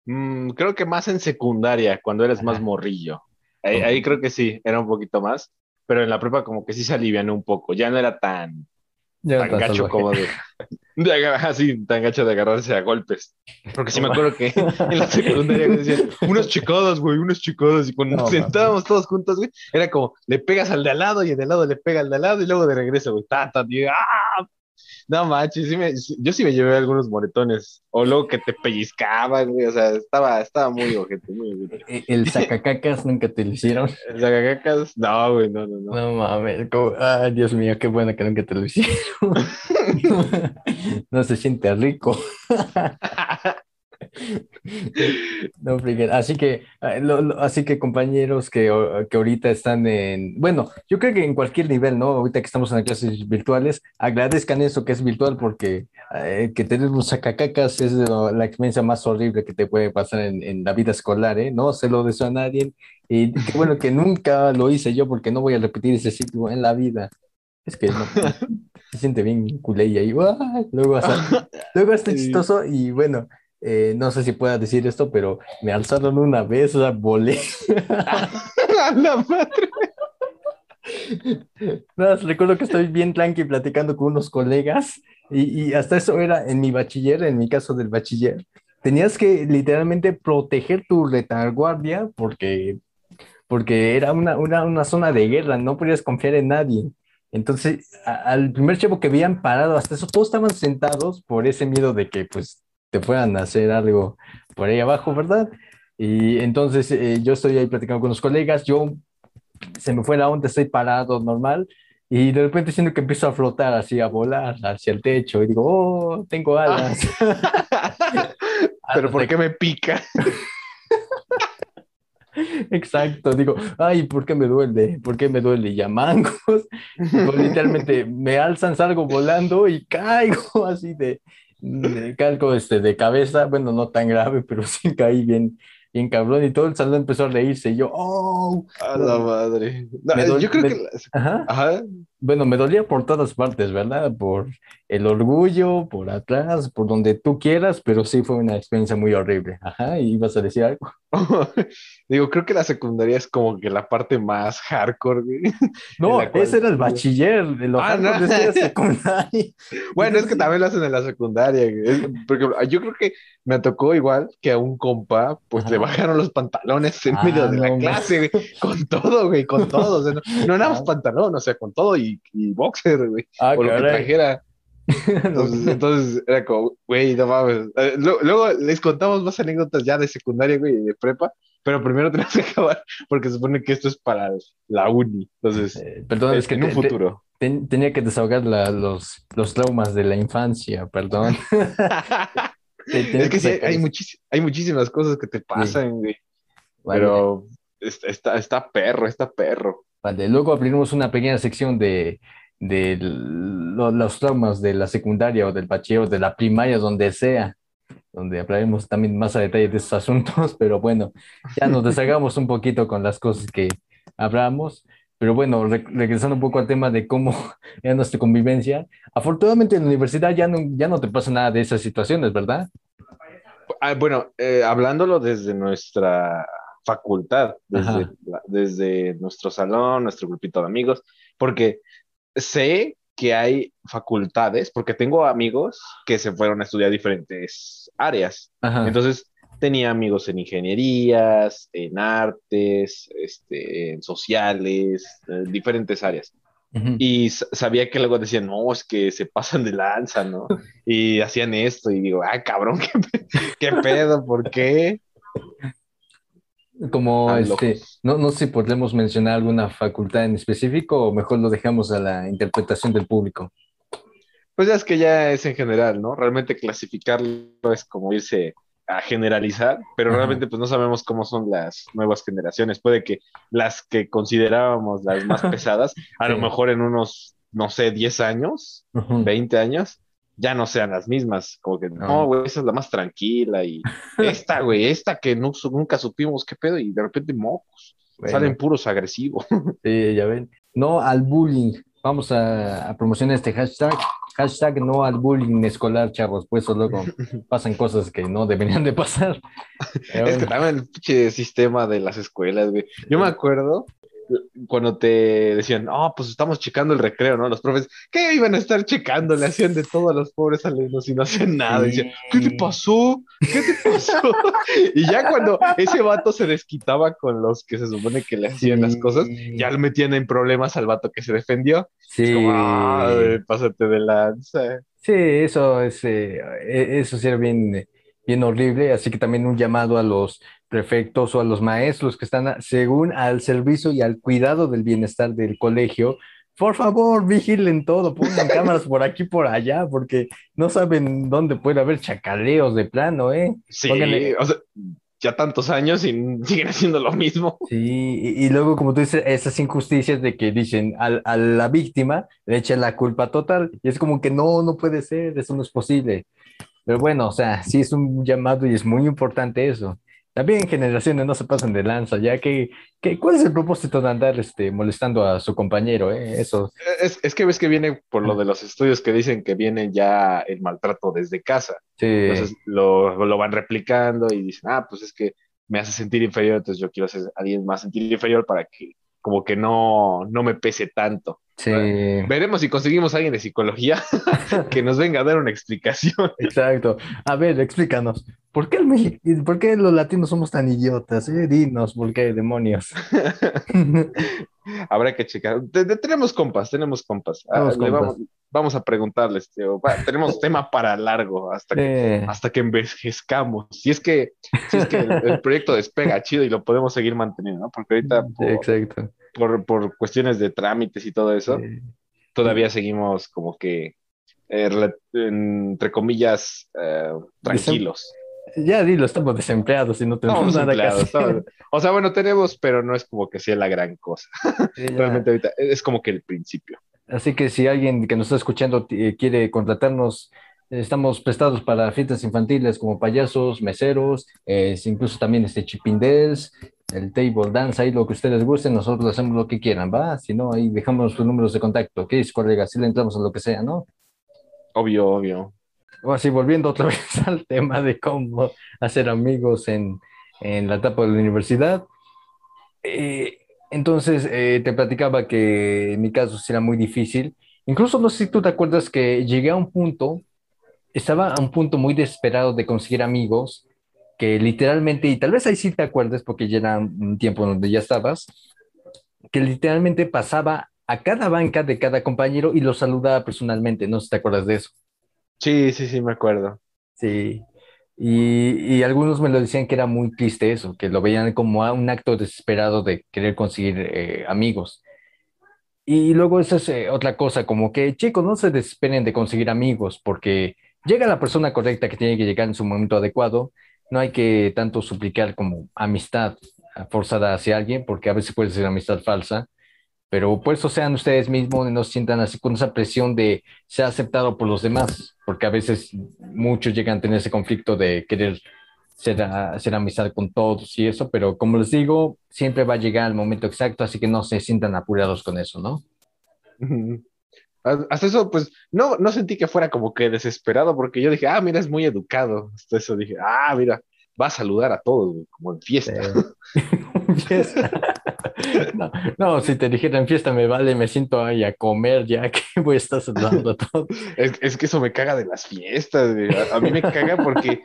Mm, creo que más en secundaria, cuando eres más morrillo. Ahí, creo que sí, era un poquito más, pero en la prepa como que sí se alivianó un poco, ya no era tan, tan gacho como de, así, tan gacho de agarrarse a golpes. Porque sí me acuerdo que en la secundaria decían, unos chicodos, güey, unos chicodos, y cuando nos sentábamos todos juntos, güey, era como, le pegas al de al lado y el de al lado le pega al de al lado y luego de regreso, güey, ta, ta, ¡ah! No manches, sí me, yo sí me llevé algunos moretones. O luego que te pellizcaban, güey. O sea, estaba, estaba muy ojete, muy ojete. ¿E-, ¿El sacacacas nunca te lo hicieron? (laughs) El sacacacas, no, güey, no, no, no. No mames, ay, Dios mío, qué bueno que nunca te lo hicieron. (laughs) (laughs) no se siente rico. No, así que, ah, así que compañeros que, que, ahorita están en, bueno, yo creo que en cualquier nivel, ¿no? Ahorita que estamos en clases virtuales, agradezcan eso que es virtual porque eh, que tener un sacacacas es la experiencia más horrible que te puede pasar en, en, la vida escolar, ¿eh? No se lo deseo a nadie y qué bueno que nunca lo hice yo porque no voy a repetir ese sitio en la vida. Es que no, (laughs) se siente bien culé y ahí, luego hasta, luego hasta chistoso y bueno, eh, no sé si pueda decir esto, pero me alzaron una vez, sea, volé. (laughs) la madre. No, recuerdo que estoy bien tranqui platicando con unos colegas y, y, hasta eso era en mi bachiller, en mi caso del bachiller. Tenías que literalmente proteger tu retaguardia porque, porque era una, una, una zona de guerra, no podías confiar en nadie. Entonces, al primer chavo que habían parado, hasta eso, todos estaban sentados por ese miedo de que, pues, te fueran a hacer algo por ahí abajo, ¿verdad? Y entonces eh, yo estoy ahí platicando con los colegas, yo se me fue la onda, estoy parado normal y de repente siento que empiezo a flotar así, a volar hacia el techo y digo, oh, tengo alas. (laughs) Pero ¿por qué me pica? (laughs) Exacto, digo, ay, ¿por qué me duele? ¿Por qué me duele? Y a mangos, (laughs) literalmente me alzan, salgo volando y caigo así de, de calco este, de cabeza, bueno, no tan grave, (laughs) pero sí caí bien, bien cabrón, y todo el salón empezó a reírse, y yo, ¡oh! A la madre. yo creo que... Ajá. Bueno, me dolía por todas partes, ¿verdad? Por el orgullo, por atrás, por donde tú quieras, pero sí fue una experiencia muy horrible. Ajá, ¿y ibas a decir algo? (laughs) Digo, creo que la secundaria es como que la parte más hardcore, (laughs) No, ese era el bachiller, de los ah, no. de (laughs) secundaria. Bueno, es que también lo hacen en la secundaria, Porque yo creo que me tocó igual que a un compa, pues le bajaron los pantalones en medio de la clase, con todo, güey, con todo. no, no nada más pantalón, o sea, con todo y y, boxer, güey. Ah, o lo que trajera. (laughs) Entonces, era como, güey, no mames. Eh, luego, les contamos más anécdotas ya de secundaria, güey, de prepa, pero primero (laughs) tenemos que acabar porque se supone que esto es para la uni. Entonces, eh, perdón, es, que en un futuro. tenía que desahogar los, los traumas de la infancia, perdón. (laughs) es que sí, hay, hay muchísimas cosas que te pasan, güey. Pero está, está perro, está perro. Vale, luego abriremos una pequeña sección de, de los traumas de la secundaria o del bachillerato, de la primaria, donde sea, donde hablaremos también más a detalle de esos (laughs) asuntos, pero bueno, ya nos deshagamos un poquito con las cosas que hablamos. Pero bueno, regresando un poco al tema de cómo (laughs) era nuestra convivencia, afortunadamente en la universidad ya no, ya no te pasa nada de esas situaciones, ¿verdad? Ah, bueno, eh, hablándolo desde nuestra facultad, desde, desde nuestro salón, nuestro grupito de amigos, porque sé que hay facultades, porque tengo amigos que se fueron a estudiar diferentes áreas. Entonces, tenía amigos en ingenierías, en artes, este, en sociales, en diferentes áreas. Y sabía que luego decían, no, es que se pasan de lanza, ¿no? (laughs) Y hacían esto, y digo, ah, cabrón, (laughs) ¿qué, qué pedo? ¿Por qué? Como este, no, no sé si podemos mencionar alguna facultad en específico o mejor lo dejamos a la interpretación del público. Pues ya es que ya es en general, ¿no? Realmente clasificarlo es como irse a generalizar, pero realmente pues no sabemos cómo son las nuevas generaciones. Puede que las que considerábamos las más (laughs) pesadas, a lo mejor en unos, no sé, 10 años, 20 años, ya no sean las mismas, como que no, güey, esa es la más tranquila y (laughs) esta, güey, esta que no, nunca supimos qué pedo y de repente mocos, salen puros agresivos. (laughs) Sí, ya ven. No al bullying. Vamos a, promocionar este hashtag. Hashtag no al bullying escolar, chavos, pues luego (laughs) pasan cosas que no deberían de pasar. es que también el sistema de las escuelas, güey. Yo me acuerdo cuando te decían, oh, pues estamos checando el recreo, ¿no? Los profes, ¿qué iban a estar checando? Le hacían de todo a los pobres alumnos y no hacían nada. Y decían, ¿qué te pasó? ¿Qué te pasó? (laughs) y ya cuando ese vato se desquitaba con los que se supone que le hacían las cosas, ya le metían en problemas al vato que se defendió. Sí. Es como, ah, pásate de lanza. Sí, eso es, eh, e-, eso sí era bien, bien horrible, así que también un llamado a los prefectos o a los maestros que están según al servicio y al cuidado del bienestar del colegio, por favor, vigilen todo, pongan (laughs) cámaras por aquí, por allá, porque no saben dónde puede haber chacaleos de plano, ¿eh? Sí, o sea, ya tantos años y (laughs) siguen haciendo lo mismo. Sí, y, luego, como tú dices, esas injusticias de que dicen a, la víctima le echan la culpa total, y es como que no, no puede ser, eso no es posible. Pero bueno, o sea, sí es un llamado y es muy importante eso. También generaciones no se pasan de lanza, ya que, que ¿cuál es el propósito de andar este, molestando a su compañero? Eh? Eso. Es, es, que ves que viene por lo de los estudios que dicen que viene ya el maltrato desde casa. Sí. Entonces lo, lo, van replicando y dicen, ah, pues es que me hace sentir inferior, entonces yo quiero hacer a alguien más sentir inferior para que como que no, no me pese tanto. Sí. Veremos si conseguimos a alguien de psicología (laughs) que nos venga a dar una explicación. (laughs) Exacto. A ver, explícanos. ¿Por qué, el ¿Por qué los latinos somos tan idiotas? Eh? Dinos, ¿por qué demonios? (laughs) Habrá que checar. tenemos compas, tenemos compas. Ah, vamos, a preguntarles, tío. tenemos tema para largo hasta que, hasta que envejezcamos. Si es que, si es que el, proyecto despega chido y lo podemos seguir manteniendo, ¿no? Porque ahorita Exacto. Por, por, cuestiones de trámites y todo eso, todavía seguimos como que, eh, entre comillas, eh, tranquilos. Ya dilo, estamos desempleados y no tenemos nada que hacer. O sea, bueno, tenemos, pero no es como que sea la gran cosa. Realmente ahorita es como que el principio. Así que si alguien que nos está escuchando eh, quiere contratarnos, estamos prestados para fiestas infantiles como payasos, meseros, incluso también este chipindels, el table dance, ahí lo que ustedes gusten, nosotros hacemos lo que quieran, ¿va? Si no, ahí dejamos sus números de contacto. ¿Qué es, colega? Si le entramos a lo que sea, ¿no? Obvio, obvio. O así, volviendo otra (laughs) vez al tema de cómo hacer amigos en, en la etapa de la universidad. Eh, entonces, eh, te platicaba que en mi caso sí era muy difícil. Incluso no sé si tú te acuerdas que llegué a un punto, estaba a un punto muy desesperado de conseguir amigos, que literalmente, y tal vez ahí sí te acuerdes porque ya era un tiempo donde ya estabas, que literalmente pasaba a cada banca de cada compañero y lo saludaba personalmente. No sé si te acuerdas de eso. Sí, sí, sí, me acuerdo. Sí. Y, y, algunos me lo decían que era muy triste eso, que lo veían como un acto desesperado de querer conseguir eh, amigos. Y luego esa es eh, otra cosa, como que chicos, no se desesperen de conseguir amigos, porque llega la persona correcta que tiene que llegar en su momento adecuado. No hay que tanto suplicar como amistad forzada hacia alguien, porque a veces puede ser amistad falsa pero por eso sean ustedes mismos y no sientan así con esa presión de ser aceptado por los demás, porque a veces muchos llegan a tener ese conflicto de querer ser, hacer amistad con todos y eso, pero como les digo, siempre va a llegar el momento exacto, así que no se sientan apurados con eso, ¿no? (laughs) Hasta eso, pues, no, no sentí que fuera como que desesperado, porque yo dije, ah, mira, es muy educado. Hasta eso dije, ah, mira, va a saludar a todos, como en fiesta. (laughs) fiesta. No, no, si te dijera en fiesta me vale, me siento ahí a comer ya que (laughs) voy a estar saludando a todos. Es, que eso me caga de las fiestas, a, mí me caga porque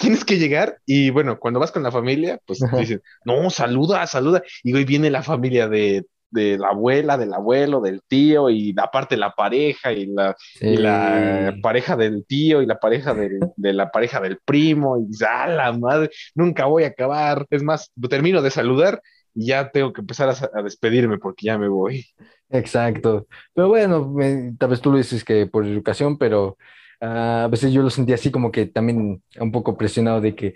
tienes que llegar y bueno, cuando vas con la familia, pues dicen, no, saluda, saluda, y hoy viene la familia de de la abuela, del abuelo, del tío, y aparte la pareja, y la, la pareja del tío, y la pareja del, de la pareja del primo, y ¡ah, la madre! Nunca voy a acabar. Es más, termino de saludar y ya tengo que empezar a, despedirme porque ya me voy. Exacto. Pero bueno, tal vez tú lo dices que por educación, pero a veces yo lo sentí así como que también un poco presionado de que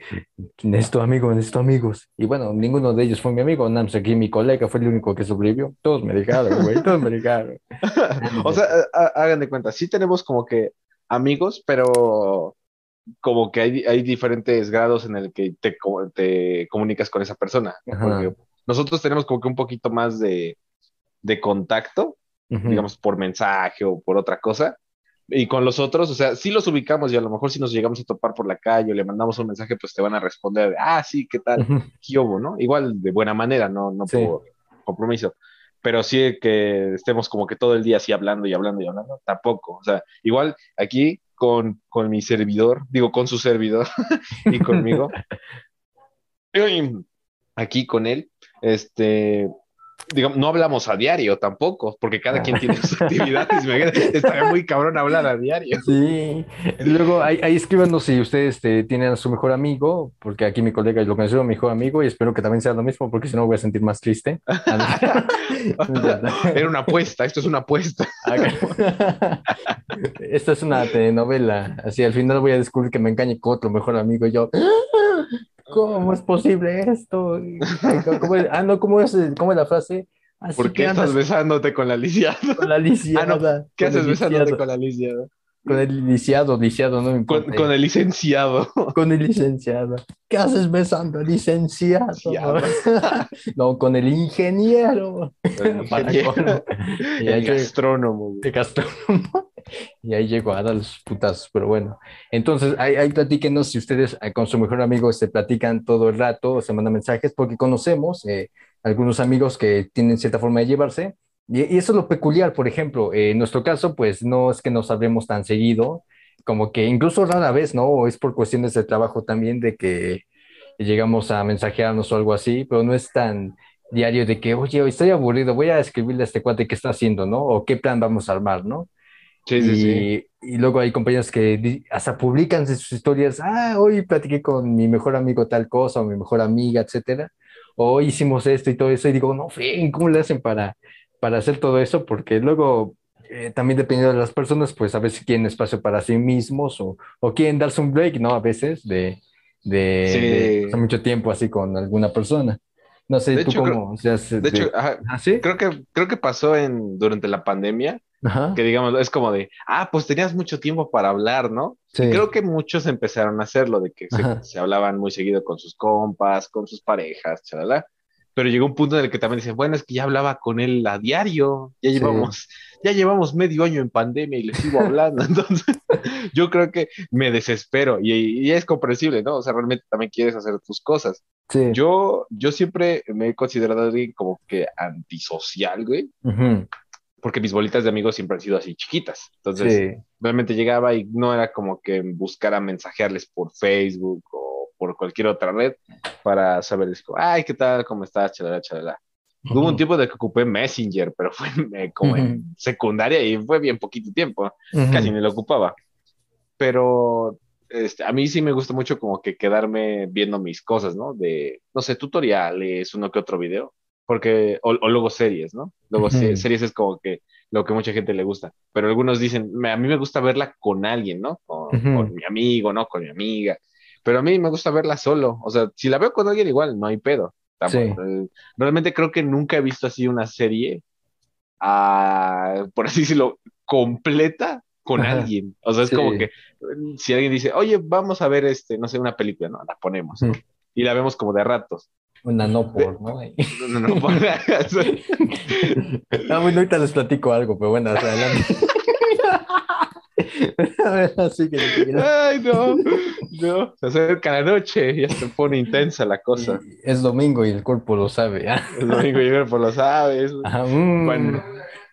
necesito amigos, necesito amigos. Y bueno, ninguno de ellos fue mi amigo, nada más aquí mi colega fue el único que sobrevivió. Todos me dejaron, güey, todos me dejaron. (laughs) o sea, hagan de cuenta, sí tenemos como que amigos, pero como que hay, hay diferentes grados en el que te, te comunicas con esa persona. nosotros tenemos como que un poquito más de, de contacto, digamos, por mensaje o por otra cosa. Y con los otros, o sea, sí los ubicamos y a lo mejor si nos llegamos a topar por la calle o le mandamos un mensaje, pues te van a responder, ah, sí, ¿qué tal? ¿Qué hubo, no? Igual de buena manera, no, no por compromiso. Pero sí que estemos como que todo el día así hablando y hablando y hablando, tampoco. O sea, igual aquí con, con mi servidor, digo, con su servidor (laughs) y conmigo. (laughs) aquí con él, este, digamos, no hablamos a diario tampoco, porque cada quien tiene sus (laughs) actividades. Estaría muy cabrón hablar a diario. Sí. Luego, ahí, ahí escríbanos si ustedes este, tienen a su mejor amigo, porque aquí mi colega lo considero mi mejor amigo y espero que también sea lo mismo, porque si no voy a sentir más triste. (laughs) Era una apuesta, esto es una apuesta. (laughs) Esta es una telenovela. Así al final voy a descubrir que me engañe con otro mejor amigo y yo. ¿Cómo es posible esto? (laughs) ¿Cómo es? Ah, no, ¿cómo es, cómo es la frase? Así ¿Por qué estás besándote con la lisiada? Con la lisiada. Ah, no. ¿Qué haces besándote con la lisiada? Con el lisiado, lisiado, no me importa. Con, con, el licenciado. (laughs) Con el licenciado. ¿Qué haces besando al licenciado? (laughs) no, con el ingeniero. El (laughs) ingeniero. y el gastrónomo. El gastrónomo. Y ahí llegó a dar los putazos, pero bueno. Entonces, ahí, ahí platíquenos si ustedes eh, con su mejor amigo se platican todo el rato o se mandan mensajes, porque conocemos eh, algunos amigos que tienen cierta forma de llevarse. Y, eso es lo peculiar, por ejemplo, eh, en nuestro caso, pues no es que nos hablemos tan seguido, como que incluso rara vez, ¿no? Es por cuestiones de trabajo también, de que llegamos a mensajearnos o algo así, pero no es tan diario de que, oye, estoy aburrido, voy a escribirle a este cuate qué está haciendo, ¿no? O qué plan vamos a armar, ¿no? Sí, y, sí, sí. y luego hay compañeros que hasta publican sus historias, ah, hoy platiqué con mi mejor amigo tal cosa, o mi mejor amiga, etcétera, o hoy hicimos esto y todo eso, y digo, no, fin, ¿cómo le hacen para, para hacer todo eso? Porque luego, eh, también dependiendo de las personas, pues a veces quieren espacio para sí mismos, o, o quieren darse un break, ¿no? A veces, de, de, de pasar mucho tiempo así con alguna persona. No sé, de tú hecho, cómo... Creo, de, de, hecho, ajá, ¿Ah, ¿sí? creo, que, creo que pasó en, durante la pandemia, Ajá. que digamos, es como de, ah, pues tenías mucho tiempo para hablar, ¿no? Sí. Creo que muchos empezaron a hacerlo, de que se, se, hablaban muy seguido con sus compas, con sus parejas, chalala. Pero llegó un punto en el que también dicen, bueno, es que ya hablaba con él a diario, ya llevamos, sí. ya llevamos medio año en pandemia y le sigo hablando. (laughs) Entonces, yo creo que me desespero y, y, es comprensible, ¿no? O sea, realmente también quieres hacer tus cosas. Sí. Yo, yo siempre me he considerado alguien como que antisocial, güey. Uh -huh porque mis bolitas de amigos siempre han sido así chiquitas. Entonces, sí. realmente llegaba y no era como que buscara mensajearles por Facebook o por cualquier otra red para saberles, ay, ¿qué tal? ¿Cómo estás? Chalala, chalala. Uh -huh. Hubo un tiempo de que ocupé Messenger, pero fue como uh -huh. en secundaria y fue bien poquito tiempo. Uh -huh. Casi ni lo ocupaba. Pero este, a mí sí me gusta mucho como que quedarme viendo mis cosas, ¿no? De, no sé, tutoriales, uno que otro video porque, o, o, luego series, ¿no? Luego series es como que lo que mucha gente le gusta, pero algunos dicen, a mí me gusta verla con alguien, ¿no? Con, con, mi amigo, ¿no? Con mi amiga, pero a mí me gusta verla solo, o sea, si la veo con alguien igual, no hay pedo. Sí. Eh, realmente creo que nunca he visto así una serie, uh, por así decirlo, completa con Ajá. alguien. O sea, es sí. como que si alguien dice, oye, vamos a ver este, no sé, una película, no, la ponemos, ¿no? Y la vemos como de ratos. Una no por, (laughs) ¿no? No, no, (laughs) no por. (laughs) ah, bueno, ahorita les platico algo, pero bueno, hasta adelante. (laughs) Así que Ay, no, no. Se acerca la noche, ya se pone intensa la cosa. Y es domingo y el cuerpo lo sabe. ¿eh? Es domingo y el cuerpo lo sabe. Ajá, mm. bueno,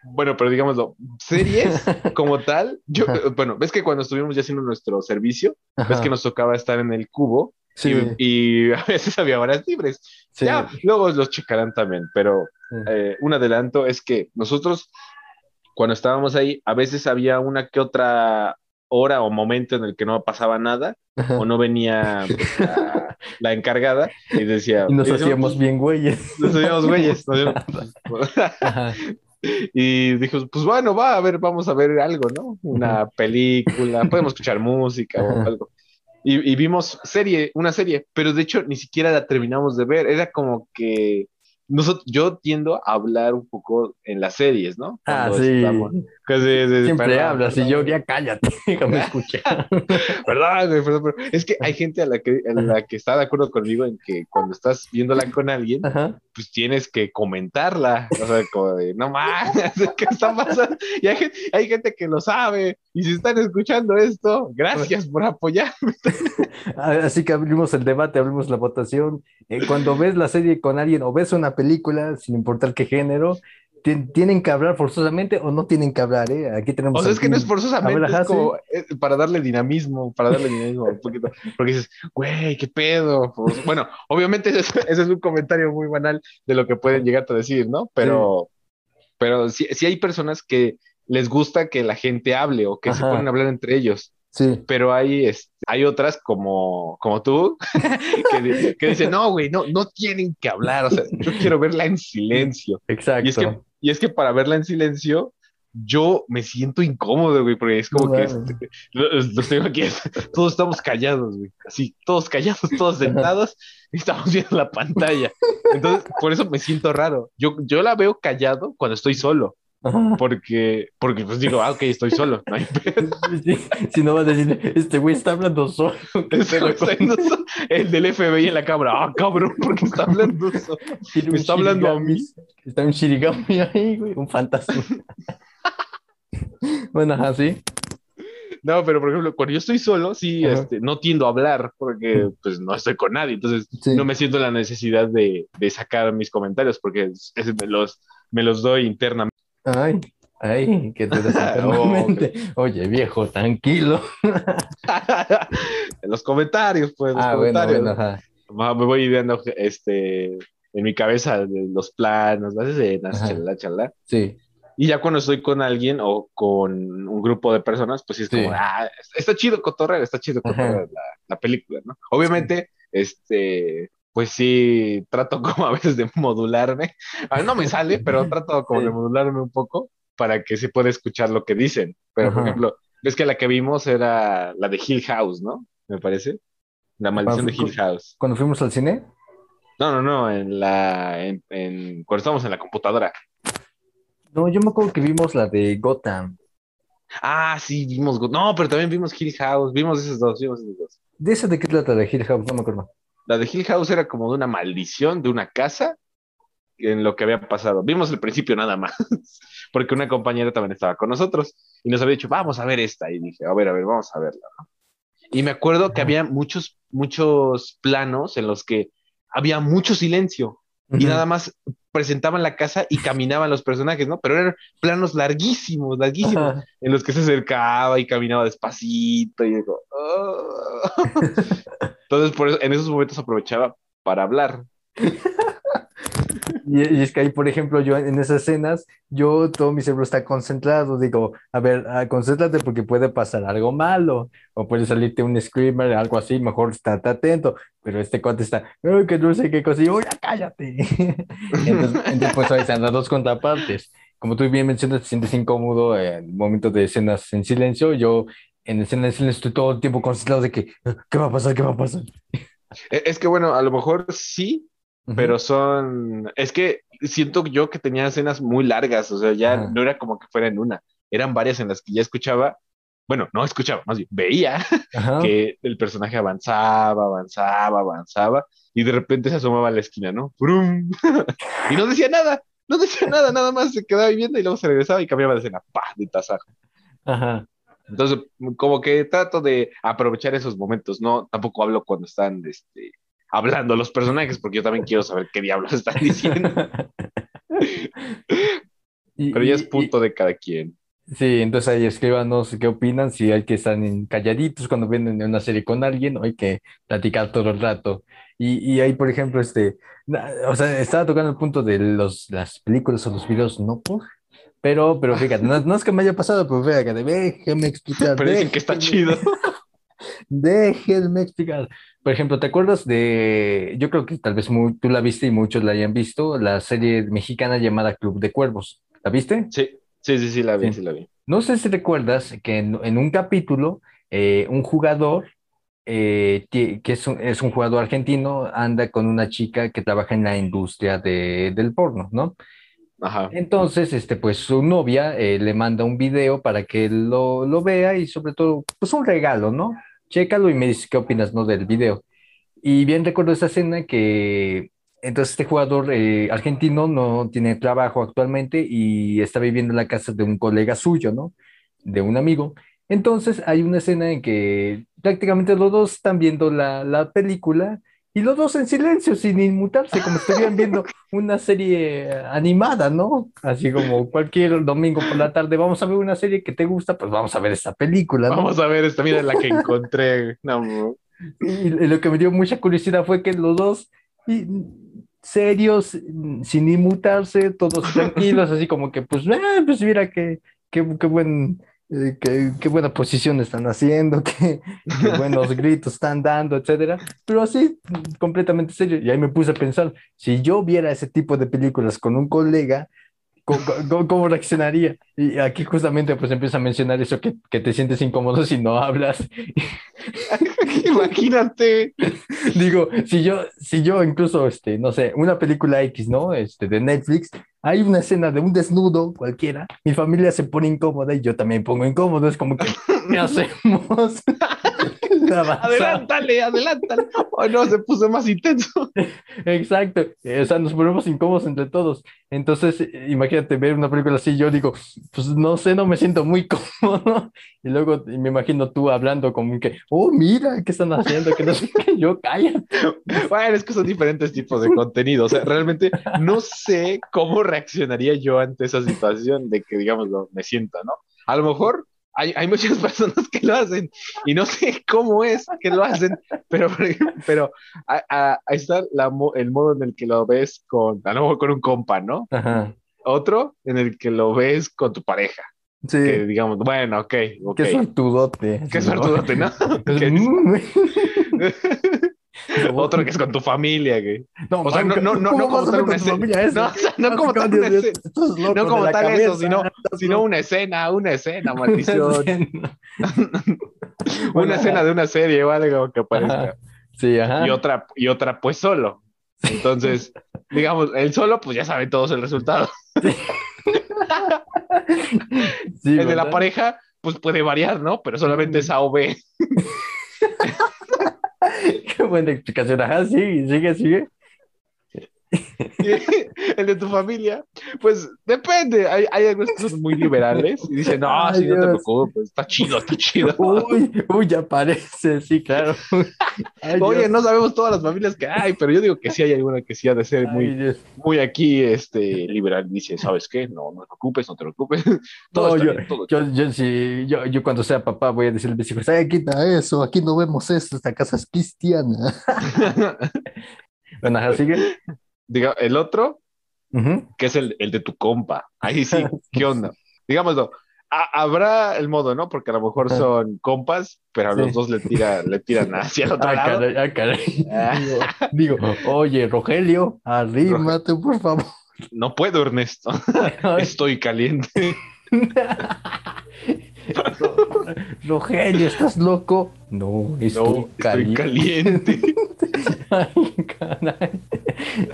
bueno, pero digámoslo, series como tal, yo, bueno, ves que cuando estuvimos ya haciendo nuestro servicio, Ajá. ves que nos tocaba estar en el cubo Sí. Y, y, a veces había horas libres. Sí. Ya, luego los checarán también, pero eh, un adelanto es que nosotros, cuando estábamos ahí, a veces había una que otra hora o momento en el que no pasaba nada Ajá. o no venía la, (laughs) la, encargada y decía... Y nos y hacíamos bien güeyes. Nos hacíamos güeyes. Nos (laughs) (laughs) y dijo, pues bueno, va a ver, vamos a ver algo, ¿no? Una película, podemos escuchar música o algo. Y, y, vimos serie, una serie, pero de hecho ni siquiera la terminamos de ver. Era como que nosotros, yo tiendo a hablar un poco en las series, ¿no? Ah, Cuando ah, sí. Estamos, pues, de, de, Siempre hablas y yo ya cállate, (laughs) escuchar. (laughs) perdón, perdón, perdón, es que hay gente a la que, a la que está de acuerdo conmigo en que cuando estás viéndola con alguien, Ajá. pues tienes que comentarla. O sea, como de, no más, (laughs) ¿qué está pasando? Y hay gente, hay gente que lo sabe. Y si están escuchando esto, gracias por apoyarme. Así que abrimos el debate, abrimos la votación. Eh, cuando ves la serie con alguien o ves una película, sin importar qué género, tienen que hablar forzosamente o no tienen que hablar, ¿eh? Aquí tenemos. O sea, es que no es forzosamente, es como eh, para darle dinamismo, para darle dinamismo un poquito. Porque dices, güey, qué pedo. Pues, bueno, obviamente ese, es un comentario muy banal de lo que pueden llegar a decir, ¿no? Pero, pero sí, hay personas que les gusta que la gente hable o que se ponen a hablar entre ellos. Sí. Pero hay, este, hay otras como, como tú (laughs) que, que, dicen, no, güey, no, no tienen que hablar. O sea, yo quiero verla en silencio. Exacto. Y es que y es que para verla en silencio, yo me siento incómodo, güey, porque es como que este, los, tengo aquí, (laughs) todos estamos callados, güey, así, todos callados, todos sentados, y estamos viendo la pantalla. Entonces, por eso me siento raro. Yo, yo la veo callado cuando estoy solo. Porque, porque pues digo, ah, ok, estoy solo, no hay (laughs) Si no vas a decir, este güey está hablando solo. (laughs) (laughs) El del FBI en la cámara, ah, cabrón, porque está hablando solo. Me está hablando a mí. Está un shirigami ahí, güey, un fantasma. bueno, así. No, pero por ejemplo, cuando yo estoy solo, sí, este, no tiendo a hablar porque pues no estoy con nadie, entonces no me siento la necesidad de, de sacar mis comentarios porque me, los, me los doy internamente. Ay, ay, que te oh, (laughs) Oye, viejo, tranquilo. (laughs) en los comentarios, pues, los ah, comentarios. Bueno, Me voy viendo este, en mi cabeza los planos, las escenas, chalala, chalala. Sí. Y ya cuando estoy con alguien o con un grupo de personas, pues sí es como, ah, está chido cotorrear, está chido cotorrear la, la, película, ¿no? Obviamente, este, pues sí, trato (laughs) como a veces de modularme. A ver, no me sale, pero (laughs) trato como de modularme un poco para que se pueda escuchar lo que dicen. Pero, por ejemplo, ves que la que vimos era la de Hill House, ¿no? Me parece. La maldición de Hill House. ¿Cuando fuimos al cine? No, no, no, en la, en, cuando estábamos en la computadora. No, yo me acuerdo que vimos la de Gotham. Ah, sí, vimos Gotham. No, pero también vimos Hill House, vimos esos dos, vimos esos dos. ¿De esa de qué trata de Hill House? No me acuerdo. La de Hill House era como de una maldición de una casa en lo que había pasado. Vimos el principio nada más, (laughs) porque una compañera también estaba con nosotros y nos había dicho, vamos a ver esta. Y dije, a ver, a ver, vamos a verla. Y me acuerdo que había muchos, muchos planos en los que había mucho silencio y nada más presentaban la casa y caminaban los personajes, ¿no? Pero eran planos larguísimos, larguísimos, en los que se acercaba y caminaba despacito y digo, oh". (laughs) Entonces, por eso, en esos momentos aprovechaba para hablar. Y, es que ahí, por ejemplo, yo en esas escenas, yo todo mi cerebro está concentrado. Digo, a ver, ah, concéntrate porque puede pasar algo malo, o puede salirte un screamer, algo así, mejor estate atento. Pero este cuate está, que no sé qué cosa, y yo, ya cállate. (laughs) entonces, pues ahí están las dos contrapartes. Como tú bien mencionas, te sientes incómodo en momentos de escenas en silencio. Yo en escenas en silencio estoy todo el tiempo concentrado de que, ¿qué va a pasar? ¿Qué va a pasar? E, es que bueno, a lo mejor sí, pero son, es que siento yo que tenía escenas muy largas, o sea, ya no era como que fuera en una, eran varias en las que ya escuchaba, bueno, no escuchaba, más bien veía (laughs) que el personaje avanzaba, avanzaba, avanzaba, y de repente se asomaba a la esquina, ¿no? (laughs) y no decía nada, no decía nada, nada más se quedaba viendo y luego se regresaba y cambiaba de escena, ¡pah! de tasajo. Ajá. Entonces, como que trato de aprovechar esos momentos, ¿no? Tampoco hablo cuando están, este, hablando los personajes, porque yo también quiero saber qué diablos están (laughs) diciendo. Pero ya es punto de cada quien. Sí, entonces ahí escríbanos qué opinan, si hay que estar calladitos cuando ven una serie con alguien o hay que platicar todo el rato. Y, y ahí, por ejemplo, este, o sea, estaba tocando el punto de los, las películas o los videos no por, pero, pero fíjate, no, es que me haya pasado, pero fíjate, déjeme explicar. Pero dicen que está chido. (laughs) Déjenme explicar. Por ejemplo, ¿te acuerdas de, yo creo que tal vez tú la viste y muchos la hayan visto, la serie mexicana llamada Club de Cuervos? ¿La viste? Sí, sí, sí, sí, la vi, sí, la vi. No sé si recuerdas que en, un capítulo, eh, un jugador, eh, que, es un, jugador argentino, anda con una chica que trabaja en la industria del porno, ¿no? Ajá. Entonces, este, pues su novia eh, le manda un video para que él lo, lo, vea y sobre todo, pues un regalo, ¿no? Chécalo y me dices qué opinas, ¿no? Del video. Y bien recuerdo esa escena que entonces este jugador eh, argentino no tiene trabajo actualmente y está viviendo en la casa de un colega suyo, ¿no? De un amigo. Entonces hay una escena en que prácticamente los dos están viendo la, la película y los dos en silencio, sin inmutarse, como estuvieran viendo (laughs) una serie animada, ¿no? Así como cualquier domingo por la tarde, vamos a ver una serie que te gusta, pues vamos a ver esta película, ¿no? Vamos a ver esta, mira la que (laughs) encontré. No, y lo que me dio mucha curiosidad fue que los dos serios, sin inmutarse, todos tranquilos, así como que, pues, eh, pues mira qué, qué, qué buen eh, qué, buena posición están haciendo, (laughs) qué, buenos gritos están dando, etcétera. Pero así, completamente serio. Y ahí me puse a pensar, si yo viera ese tipo de películas con un colega, ¿Cómo, reaccionaría? Y aquí justamente pues empieza a mencionar eso que, que te sientes incómodo si no hablas. (laughs) (laughs) Imagínate. Digo, si yo, si yo incluso, este, no sé, una película X, ¿no? Este, de Netflix, hay una escena de un desnudo cualquiera, mi familia se pone incómoda y yo también pongo incómodo, es como que, ¿qué (laughs) hacemos? (laughs) adelántale, adelántale. Oh, no, se puso más intenso. Exacto, o sea, nos ponemos incómodos entre todos. Entonces, imagínate ver una película así, yo digo, pues no sé, no me siento muy cómodo. Y luego me imagino tú hablando como que, oh, mira, (laughs) ¿qué están haciendo? Que no sé qué, yo cállate. Bueno, es que son diferentes tipos de contenido. O sea, realmente no sé cómo reaccionaría yo ante esa situación de que, digamos, me sienta, ¿no? A lo mejor hay, hay, muchas (laughs) personas que lo hacen y no sé cómo es que lo hacen, pero, pero ahí está la, el modo en el que lo ves con, a lo mejor con un compa, ¿no? Otro en el que lo ves con tu pareja. Sí. Que digamos, bueno, ok. okay. Qué suertudote. Qué suertudote, ¿no? (laughs) (laughs) (laughs) Otro que es con tu familia, güey. No, o sea, no, no, no, no como tal una escena. No, como tal una escena. No como tal eso, sino, sino una escena, una escena, maldición. una escena de una serie o algo que aparezca. Sí, ajá. Y otra, y otra, pues solo. Entonces, digamos, el solo, pues ya saben todos el resultado. (laughs) Sí. el de la pareja, pues puede variar, ¿no? Pero solamente es A o B. (laughs) Qué buena explicación. Ajá, sigue, sigue, sigue. (laughs) el de tu familia, pues depende. Hay, hay algunos que son muy liberales y dicen, no, si no te preocupes, está chido, está chido. Uy, uy, ya parece, sí, claro. (laughs) Oye, no sabemos todas las familias que hay, pero yo digo que sí hay alguna que sí ha de ser muy, muy aquí este, liberal. Dice, ¿sabes qué? No, no te preocupes, no te preocupes. (laughs) Todo yo, yo, yo, sí, yo, yo, cuando sea papá voy a decirle a mis hijos, quita eso, aquí no vemos esto, esta casa es cristiana. bueno, sigue diga, el otro, que es el, el, de tu compa. Ahí sí, (laughs) ¿qué onda? Digámoslo, habrá el modo, ¿no? Porque a lo mejor son compas, pero a los dos le, tira, le tiran hacia el (laughs) otro lado. Ah. Digo, oye, Rogelio, arrímate, por favor. No puedo, Ernesto. (laughs) Estoy caliente. (laughs) Rogelio, ¿estás loco? No, estoy, caliente. (laughs) Ay, caray.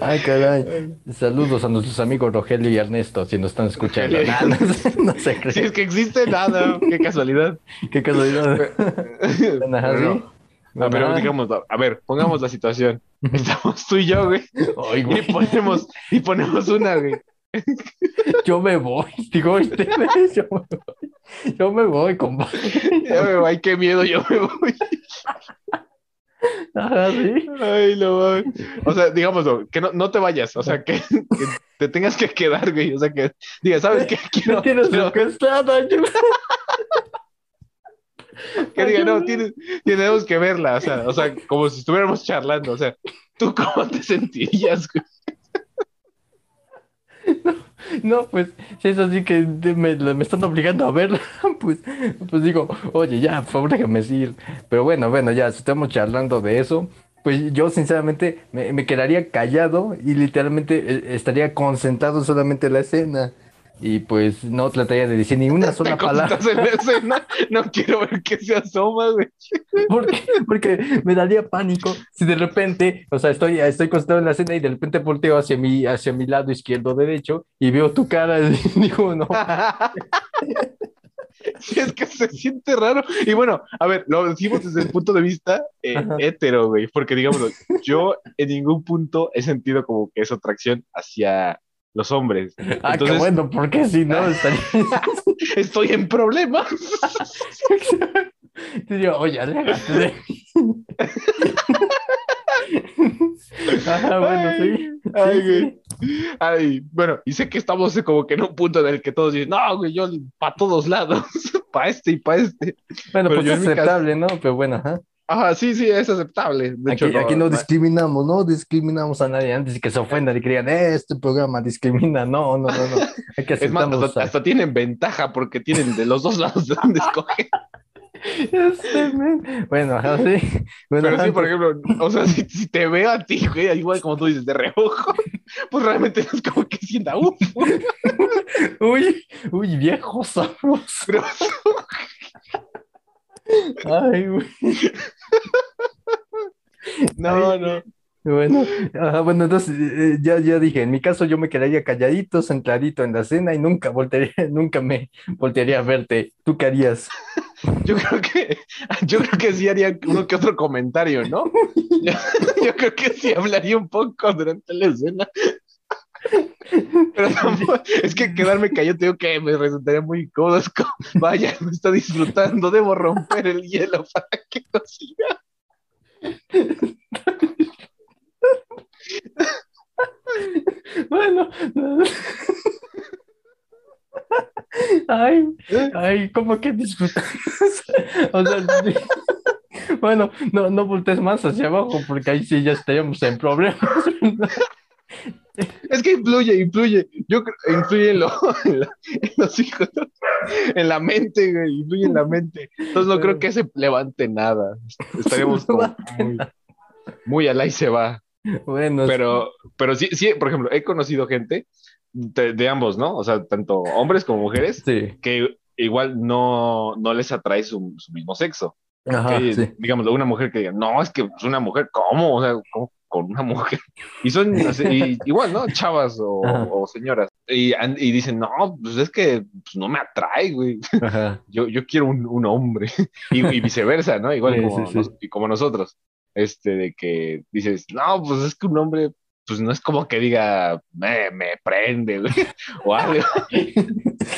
Ay, caray. Saludos a nuestros amigos Rogelio y Ernesto, si nos están escuchando. (laughs) no, se cree. Si es que existe nada, qué casualidad. Qué casualidad. A ver, digamos, a ver, pongamos la situación. Estamos tú y yo, güey. y ponemos, y ponemos una, güey. Yo me voy, (laughs) digo, este yo me voy, yo me voy, compadre. Yo me voy, qué miedo, yo me voy. (laughs) Ay, lo O sea, digamos, que no, no, te vayas, o sea, que, te tengas que quedar, güey. O sea, que diga, ¿sabes qué? (laughs) Quiero, tienes que estar, Que diga, no, tienes, tenemos que verla, o sea, o sea, como si estuviéramos charlando, o sea, ¿tú cómo te sentirías, güey? (laughs) No, pues si es así que me, me, están obligando a verla, (laughs) pues, pues digo, oye, ya, por favor, déjame decir. Pero bueno, bueno, ya, si estamos charlando de eso, pues yo sinceramente me, me quedaría callado y literalmente eh, estaría concentrado solamente en la escena y pues no trataría de decir ni una (laughs) sola palabra. En la escena, no quiero ver que se asoma, güey. ¿Por qué? Porque me daría pánico si de repente, o sea, estoy, estoy concentrado en la escena y de repente volteo hacia mi, hacia mi lado izquierdo o derecho y veo tu cara (laughs) y digo, no. (laughs) es que se siente raro. Y bueno, a ver, lo decimos desde el punto de vista eh, hetero, güey, porque digamos, yo en ningún punto he sentido como que esa atracción hacia los hombres. (laughs) Ah, qué bueno, porque si no (laughs) estaría... (laughs) Estoy en problemas. Yo, oye, aléjate de Ajá, bueno, sí. Ay, Sí, güey. Ay, bueno, y sé que estamos como que en un punto en el que todos dicen, no, güey, yo para todos lados, para este y para este. Bueno, Pero pues yo es caso- aceptable, ¿no? Pero bueno, ajá. Ajá, sí, sí, es aceptable. De Aquí, hecho, aquí no discriminamos, no discriminamos a nadie antes de que se ofendan y crean, "Eh, este programa discrimina. No, no, no, no. (laughs) Hay que Es más, hasta, hasta tienen ventaja porque tienen de los dos lados de donde (laughs) escoger. Este. Bueno, ajá, sí. Bueno, Pero sí, por ejemplo, o sea, si, si te veo a ti, güey, igual como tú dices, de reojo, (laughs) pues realmente es como que sienta, uff, Uy, uy, viejo sabroso. Ay, güey. (laughs) no, no. Bueno, ajá, bueno, entonces eh, ya, ya dije, en mi caso yo me quedaría calladito, centradito en la cena y nunca voltearía, (laughs) nunca me voltearía a verte. ¿Tú qué harías? (laughs) Yo creo que, yo creo que sí haría uno que otro comentario, ¿no? Yo, yo creo que sí hablaría un poco durante la escena. Pero tampoco- (laughs) es que quedarme callado, te digo que me resultaría muy incómodo. Es como, vaya, me está disfrutando, debo romper el hielo para que no siga. Bueno, ay, ay, ¿cómo que disfrutas? O sea, sí. bueno, no, no voltees más hacia abajo porque ahí sí ya estaríamos en problemas. Es que influye, influye. Yo creo, influye en, lo, (laughs) en, la- en los hijos, en la mente, güey, influye en la mente. Entonces no creo que se levante nada. Estaríamos (laughs) como muy, muy al ahí se va. Bueno, Pero, pero sí, sí, por ejemplo, he conocido gente de, de ambos, ¿no? O sea, tanto hombres como mujeres, sí, que igual no, no les atrae su, su mismo sexo. ajá, Que, sí. Digamos, una mujer que diga, no, es que es una mujer, ¿cómo? O sea, ¿cómo con una mujer? (laughs) Y son y- igual, ¿no? Chavas o, señoras. Y, dicen, no, pues es que pues, no me atrae, güey. (laughs) Ajá. Yo, yo quiero un, un hombre. (laughs) Y, y viceversa, ¿no? Igual Sí, como, sí, sí. nos- y como nosotros. Este, de que dices, no, pues es que un hombre, pues no es como que diga, me, me prende, güey, o algo.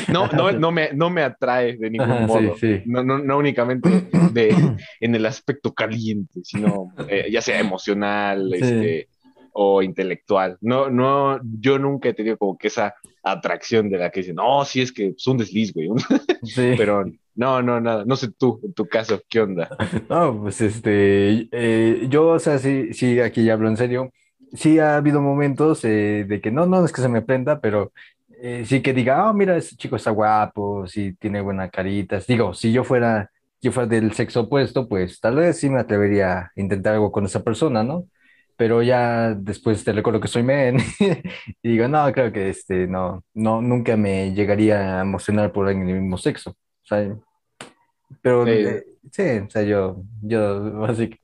No, no, no, me, no me atrae de ningún Ajá, modo. sí. No, no, no únicamente de, en el aspecto caliente, sino eh, ya sea emocional, Sí. este, o intelectual. No, no, yo nunca he tenido como que esa atracción de la que dicen, no, sí es que es un desliz, güey. (laughs) Pero no, no, nada. No sé tú, en tu caso, ¿qué onda? (laughs) No, pues este, eh, yo, o sea, sí, sí, aquí ya hablo en serio. Sí ha habido momentos eh, de que no, no es que se me prenda, pero eh, sí que diga, ah, mira, ese chico está guapo, sí tiene buena carita. Digo, si yo fuera, yo fuera del sexo opuesto, pues tal vez sí me atrevería a intentar algo con esa persona, ¿no? Pero ya después te recuerdo que soy men (laughs) y digo, no, creo que este, no, no, nunca me llegaría a emocionar por alguien del mismo sexo. O sea, pero Sí. eh, sí, o sea, yo, yo (laughs) así que,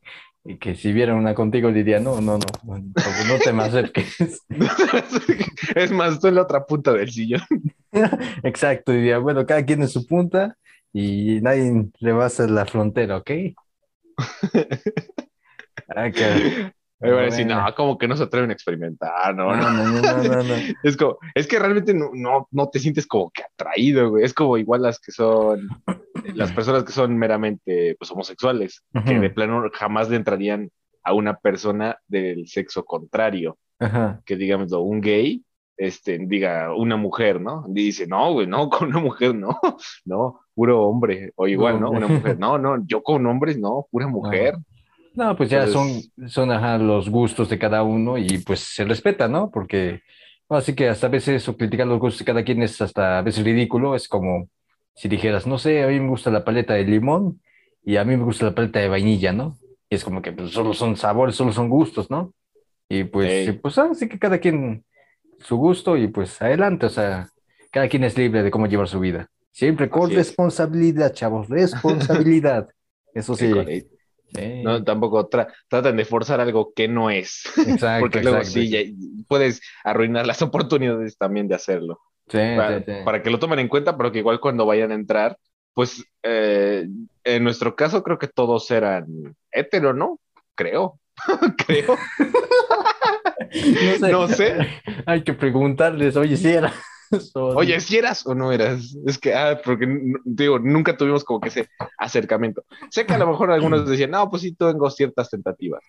y que si viera una contigo diría, no, no, no, no, no te me (laughs) acerques. es más, tú en la otra punta del sillón. (laughs) Exacto, diría, bueno, cada quien en su punta y nadie rebasa la frontera, ¿ok? Ahí van a decir, no, como que no se atreven a experimentar, no, no, no. no, no, no, no. (laughs) Es como, es que realmente no, no, no te sientes como que atraído, güey. Es como igual las que son, las personas que son meramente pues, homosexuales, que de plano jamás le entrarían a una persona del sexo contrario, Ajá. que digamos, un gay, este, diga una mujer, ¿no? Dice, no, güey, no, (laughs) con una mujer no, no, puro hombre, o igual, ¿no? Una mujer, no, no, yo con hombres no, pura mujer. No, pues ya Entonces- son, son ajá, los gustos de cada uno y pues se respeta, ¿no? Porque así que hasta a veces o criticar los gustos de cada quien es hasta a veces ridículo, es como si dijeras, no sé, a mí me gusta la paleta de limón y a mí me gusta la paleta de vainilla, ¿no? Y es como que pues, solo son sabores, solo son gustos, ¿no? Y pues, sí, pues así que cada quien su gusto y pues adelante, o sea, cada quien es libre de cómo llevar su vida. Siempre con Así es. responsabilidad, chavos, responsabilidad. (laughs) Eso sí. Sí, Sí. No, tampoco tra- tratan de forzar algo que no es. (laughs) Exacto, Porque luego exacto. sí, puedes arruinar las oportunidades también de hacerlo. Sí, para, sí, sí. para que lo tomen en cuenta, pero que igual cuando vayan a entrar, pues eh, en nuestro caso creo que todos eran hetero, ¿no? Creo, (laughs) creo. No sé. No sé. Hay que preguntarles, oye, si era. Oye, si eras o no eras. Es que, ah, porque digo, nunca tuvimos como que ese acercamiento. Sé que a lo mejor algunos decían, no, pues sí tengo ciertas tentativas,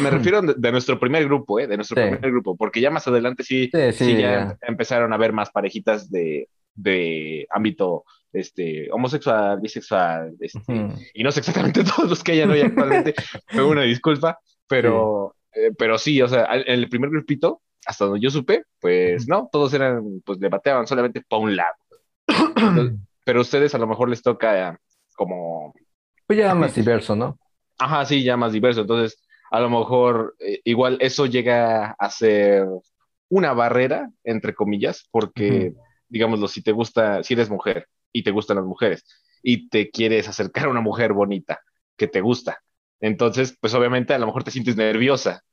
me (clears throat) refiero de, nuestro primer grupo, ¿eh? De nuestro primer grupo, porque ya más adelante sí, sí, ya, empezaron a ver más parejitas de, de ámbito este, homosexual, bisexual, este, y no sé exactamente (laughs) todos los que hayan hoy actualmente, (laughs) fue una disculpa, pero sí. Eh, pero sí, o sea, el primer grupito, hasta donde yo supe, pues no, todos eran, pues le bateaban solamente para un lado. (clears throat) pero a ustedes a lo mejor les toca como... Pues ya (laughs) más diverso, ¿no? Ajá, sí, ya más diverso. Entonces, a lo mejor eh, igual eso llega a ser una barrera, entre comillas, porque, digámoslo, si te gusta, si eres mujer y te gustan las mujeres y te quieres acercar a una mujer bonita que te gusta, entonces, pues obviamente a lo mejor te sientes nerviosa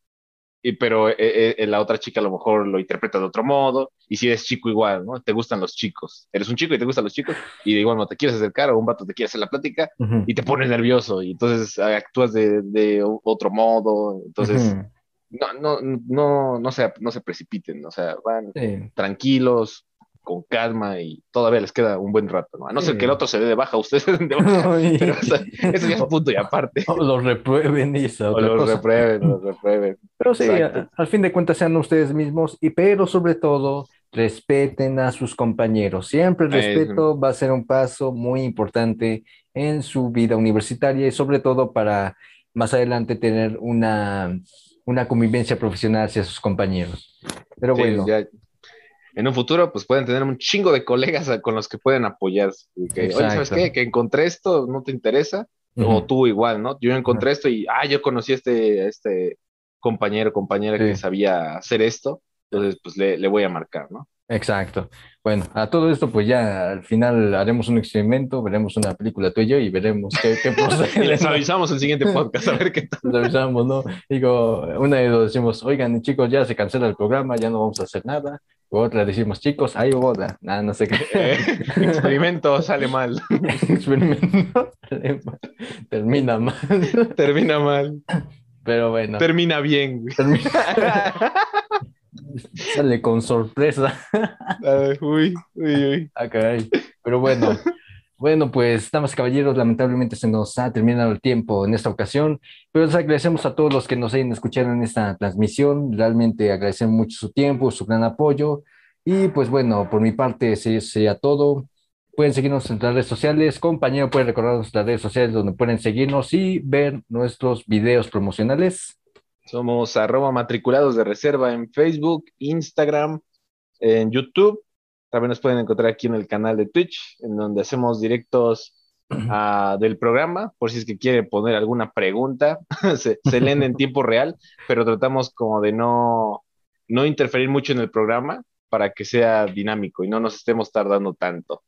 y, pero eh, eh, la otra chica a lo mejor lo interpreta de otro modo, y si eres chico igual, ¿no? Te gustan los chicos, eres un chico y te gustan los chicos, y igual no te quieres acercar, o un vato te quiere hacer la plática, y te pones nervioso, y entonces actúas de, de otro modo, entonces... No, no, no, no se, no se precipiten, o sea, van tranquilos, con calma y todavía les queda un buen rato, ¿no? A no ser que el otro se dé de baja, ustedes se (laughs) den de (laughs) baja, pero eso, ya es punto y aparte. O los reprueben y eso. O los reprueben, los (laughs) reprueben. Pero sí, al fin de cuentas sean ustedes mismos, y pero sobre todo respeten a sus compañeros. Siempre el respeto va a ser un paso muy importante en su vida universitaria y sobre todo para más adelante tener una, una convivencia profesional hacia sus compañeros. Pero bueno en un futuro pues pueden tener un chingo de colegas con los que pueden apoyarse. Oye, ¿sabes qué? Que encontré esto, ¿no te interesa? O tú igual, ¿no? Yo encontré esto y, ah, yo conocí a este, este compañero, compañera que sabía hacer esto, entonces pues le, le voy a marcar, ¿no? Exacto. Bueno, a todo esto, pues ya al final haremos un experimento, veremos una película tuya y veremos qué, qué (laughs) procede. Les avisamos el siguiente podcast, a ver qué (laughs) tal. Les avisamos, ¿no? Digo, una de dos decimos, oigan, chicos, ya se cancela el programa, ya no vamos a hacer nada. otra decimos, chicos, hay boda. Nada, no sé qué. (laughs) Eh, experimento sale mal. experimento sale mal. Termina mal. Termina mal. Pero bueno. Termina bien. Termina... Sale con sorpresa. uy, uy, uy. Ah, Pero bueno, bueno, pues, damas y caballeros, lamentablemente se nos ha terminado el tiempo en esta ocasión, pero les agradecemos a todos los que nos hayan escuchado en esta transmisión. Realmente agradecemos mucho su tiempo, su gran apoyo. Y pues bueno, por mi parte sería todo. Pueden seguirnos en las redes sociales. Compañero, puede recordarnos las redes sociales donde pueden seguirnos y ver nuestros videos promocionales. Somos arroba matriculados de reserva en Facebook, Instagram, en YouTube. También nos pueden encontrar aquí en el canal de Twitch, en donde hacemos directos ah, del programa, por si es que quiere poner alguna pregunta. (laughs) se, leen en tiempo real, pero tratamos como de no, no interferir mucho en el programa para que sea dinámico y no nos estemos tardando tanto.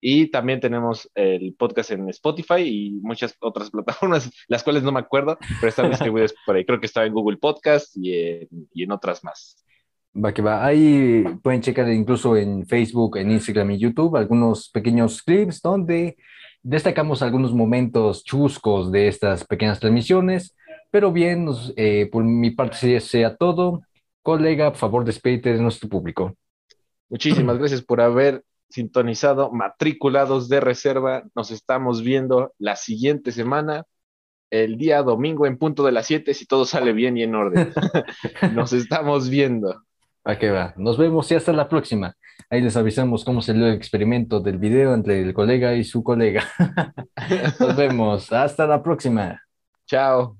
Y también tenemos el podcast en Spotify y muchas otras (laughs) plataformas, las cuales no me acuerdo, pero están (laughs) distribuidas por ahí. Creo que está en Google Podcast y en, y en otras más. Va que va. Ahí pueden checar incluso en Facebook, en Instagram y YouTube algunos pequeños clips donde destacamos algunos momentos chuscos de estas pequeñas transmisiones. Pero bien, eh, por mi parte sea todo. Colega, por favor, despídete de nuestro público. Muchísimas (clears throat) gracias por haber sintonizado, matriculados de reserva. Nos estamos viendo la siguiente semana, el día domingo en punto de las 7, si todo sale bien y en orden. (laughs) Nos estamos viendo. ¿A qué va? Nos vemos y hasta la próxima. Ahí les avisamos cómo salió el experimento del video entre el colega y su colega. (laughs) Nos vemos. Hasta la próxima. Chao.